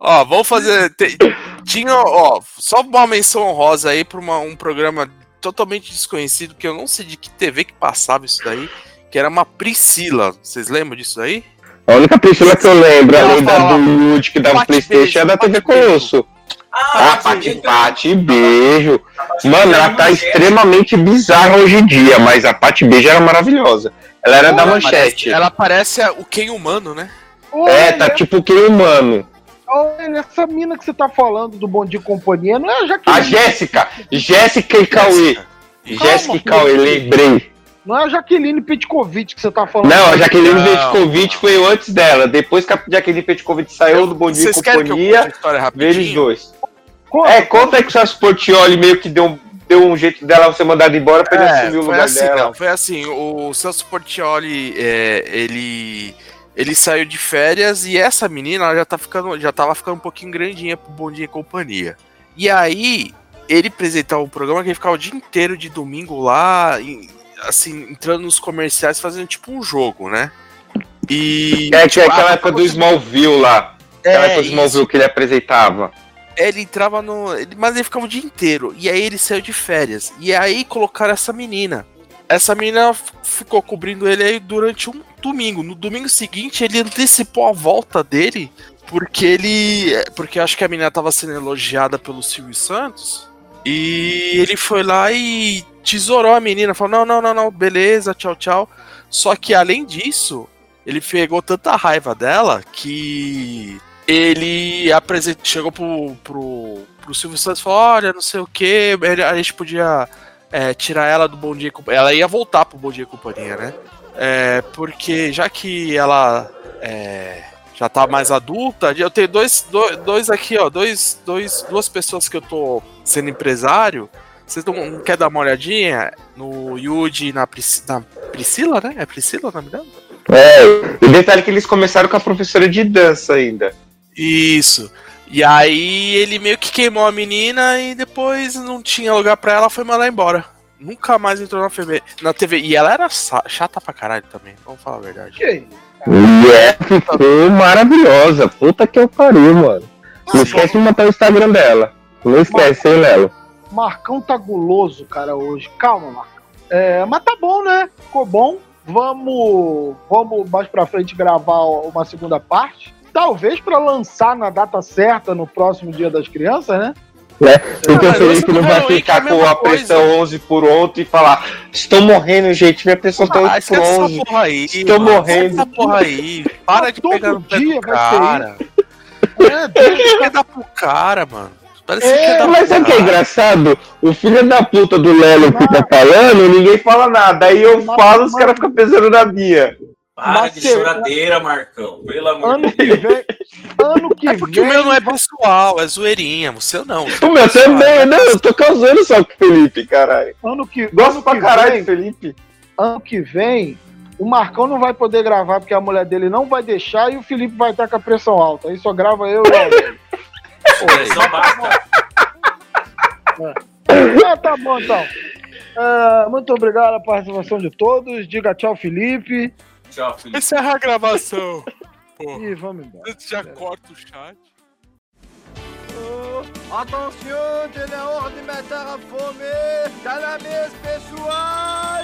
S4: Ó, vamos fazer. te- tinha, ó, só uma menção honrosa aí pra uma- um programa totalmente desconhecido, que eu não sei de que TV que passava isso daí, que era uma Priscila. Vocês lembram disso aí?
S7: A única Priscila que eu lembro, além da do Lud que dava
S4: Pati
S7: Playstation, é da TV
S4: Pati.
S7: Colosso. Ah, Pati
S6: então,
S7: Pati, beijo. Mano, ela tá extremamente bizarra hoje em dia, mas a Pati Beijo era maravilhosa. Ela era da manchete.
S4: ela parece o Ken humano, né?
S7: É, tá tipo que humano.
S5: Olha, essa mina que você tá falando do Bom Dia e Companhia não é a
S7: A
S5: Jaqueline.
S7: Jéssica, Jéssica e Cauê. Jéssica e Cauê, lembrei.
S5: Não é a Jaqueline Petkovic que você tá falando.
S7: Não, a Jaqueline
S4: Não,
S7: Petkovic
S4: não.
S7: foi antes dela. Depois que a Jaqueline Petkovic saiu do Bom Dia e
S4: Vocês querem que eu conte a
S7: Companhia,
S4: história
S7: veio eles dois.
S5: Conta,
S7: É, conta aí que o Celso Portioli meio que deu, um- deu um jeito dela ser mandada embora pra ele
S4: É,
S7: assumir o lugar
S4: assim,
S7: dela.
S4: não, foi assim, o Celso Portioli, é, ele ele saiu de férias e essa menina ela já tá ficando, já tava ficando um pouquinho grandinha pro Bom Dia e Companhia. E aí, ele apresentava um programa que ele ficava o dia inteiro de domingo lá, assim, entrando nos comerciais, fazendo tipo um jogo, né? E
S7: É, é
S4: tipo,
S7: aquela
S4: ah,
S7: época do Smallville lá. Aquela
S4: É,
S7: época do Smallville
S4: isso.
S7: que ele apresentava.
S4: ele entrava no. ele- mas ele ficava o dia inteiro. E aí ele saiu de férias. E aí colocaram essa menina. Essa menina ficou cobrindo ele aí durante um domingo. No domingo seguinte, ele antecipou a volta dele. Porque ele. Porque acho que a menina tava sendo elogiada pelo Silvio Santos. E ele foi lá e tesourou a menina. Falou: não, não, não, não, beleza, tchau, tchau. Só que além disso, ele pegou tanta raiva dela que ele apresentou, chegou pro, pro, pro Silvio Santos e falou: Olha, não sei o que, a gente podia é, tirar ela do Bom Dia Companhia. Ela ia voltar pro Bom Dia Companhia, né? É, porque já que ela é, já tá mais adulta, eu tenho dois, dois, dois aqui, ó, dois, dois, duas pessoas que eu tô sendo empresário. Vocês não, não querem dar uma olhadinha no Yuji e na, Pris, na Priscila, né? É Priscila o nome dela?
S7: É, o detalhe é que eles começaram com a professora de dança ainda.
S4: Isso. E aí ele meio que queimou a menina e depois não tinha lugar pra ela, foi mandar embora. Nunca mais entrou na, TV, na TV. E ela era chata pra caralho também, vamos falar a verdade.
S5: Que?
S7: E é, ficou maravilhosa. Puta que eu pariu, mano. Não esquece de matar o Instagram dela. Não esquece, hein, Lelo?
S5: Marcão tá guloso, cara, hoje. Calma, Marcão. É, mas tá bom, né? Ficou bom. Vamos, vamos mais pra frente gravar uma segunda parte. Talvez pra lançar na data certa no próximo Dia das Crianças, né?
S7: Né? Porque
S4: Ah,
S7: o Felipe
S4: isso
S7: não vai
S4: Halloween
S7: ficar
S4: que é a
S7: com a pressão
S4: coisa.
S7: 11 por ontem e falar: Estou morrendo, gente. Minha pressão tá
S4: Ah,
S7: 8 por
S4: esquece essa
S7: 11.
S4: porra aí.
S7: Estou
S4: mano.
S7: morrendo.
S4: Essa porra aí. Para de
S5: Todo
S4: pegar no pé
S5: dia
S4: cara.
S5: É,
S4: Você quer dar pro cara, mano. Parece que
S7: É, mas sabe o que é engraçado? O filho da puta do Lelo fica falando, ninguém fala nada. Aí eu
S5: Mas-
S7: falo, os
S5: mas-
S7: caras ficam pensando na minha.
S6: Para de choradeira, Marcão. Pelo amor
S5: ano
S6: de
S5: que
S6: Deus.
S5: vem. Ano que
S4: É porque
S5: vem.
S4: o meu não é pessoal, é zoeirinha. O seu não.
S7: O meu também, não, eu tô causando só com o Felipe, caralho.
S5: Ano que,
S7: Gosto
S5: ano
S7: pra
S5: que
S7: caralho
S5: vem,
S7: Felipe.
S5: ano que vem, o Marcão não vai poder gravar porque a mulher dele não vai deixar e o Felipe vai estar com a pressão alta. Aí só grava eu e o Aurélio.
S6: Só basta.
S5: Ah, tá bom então. Ah, muito obrigado pela participação de todos. Diga tchau, Felipe.
S6: Tchau, Felipe.
S4: Encerra a gravação. Porra.
S5: E vamos embora.
S4: Você já Pera. corta o chat.
S1: Atenção, c'est hora de meter a fome! Tá na mesa, pessoal!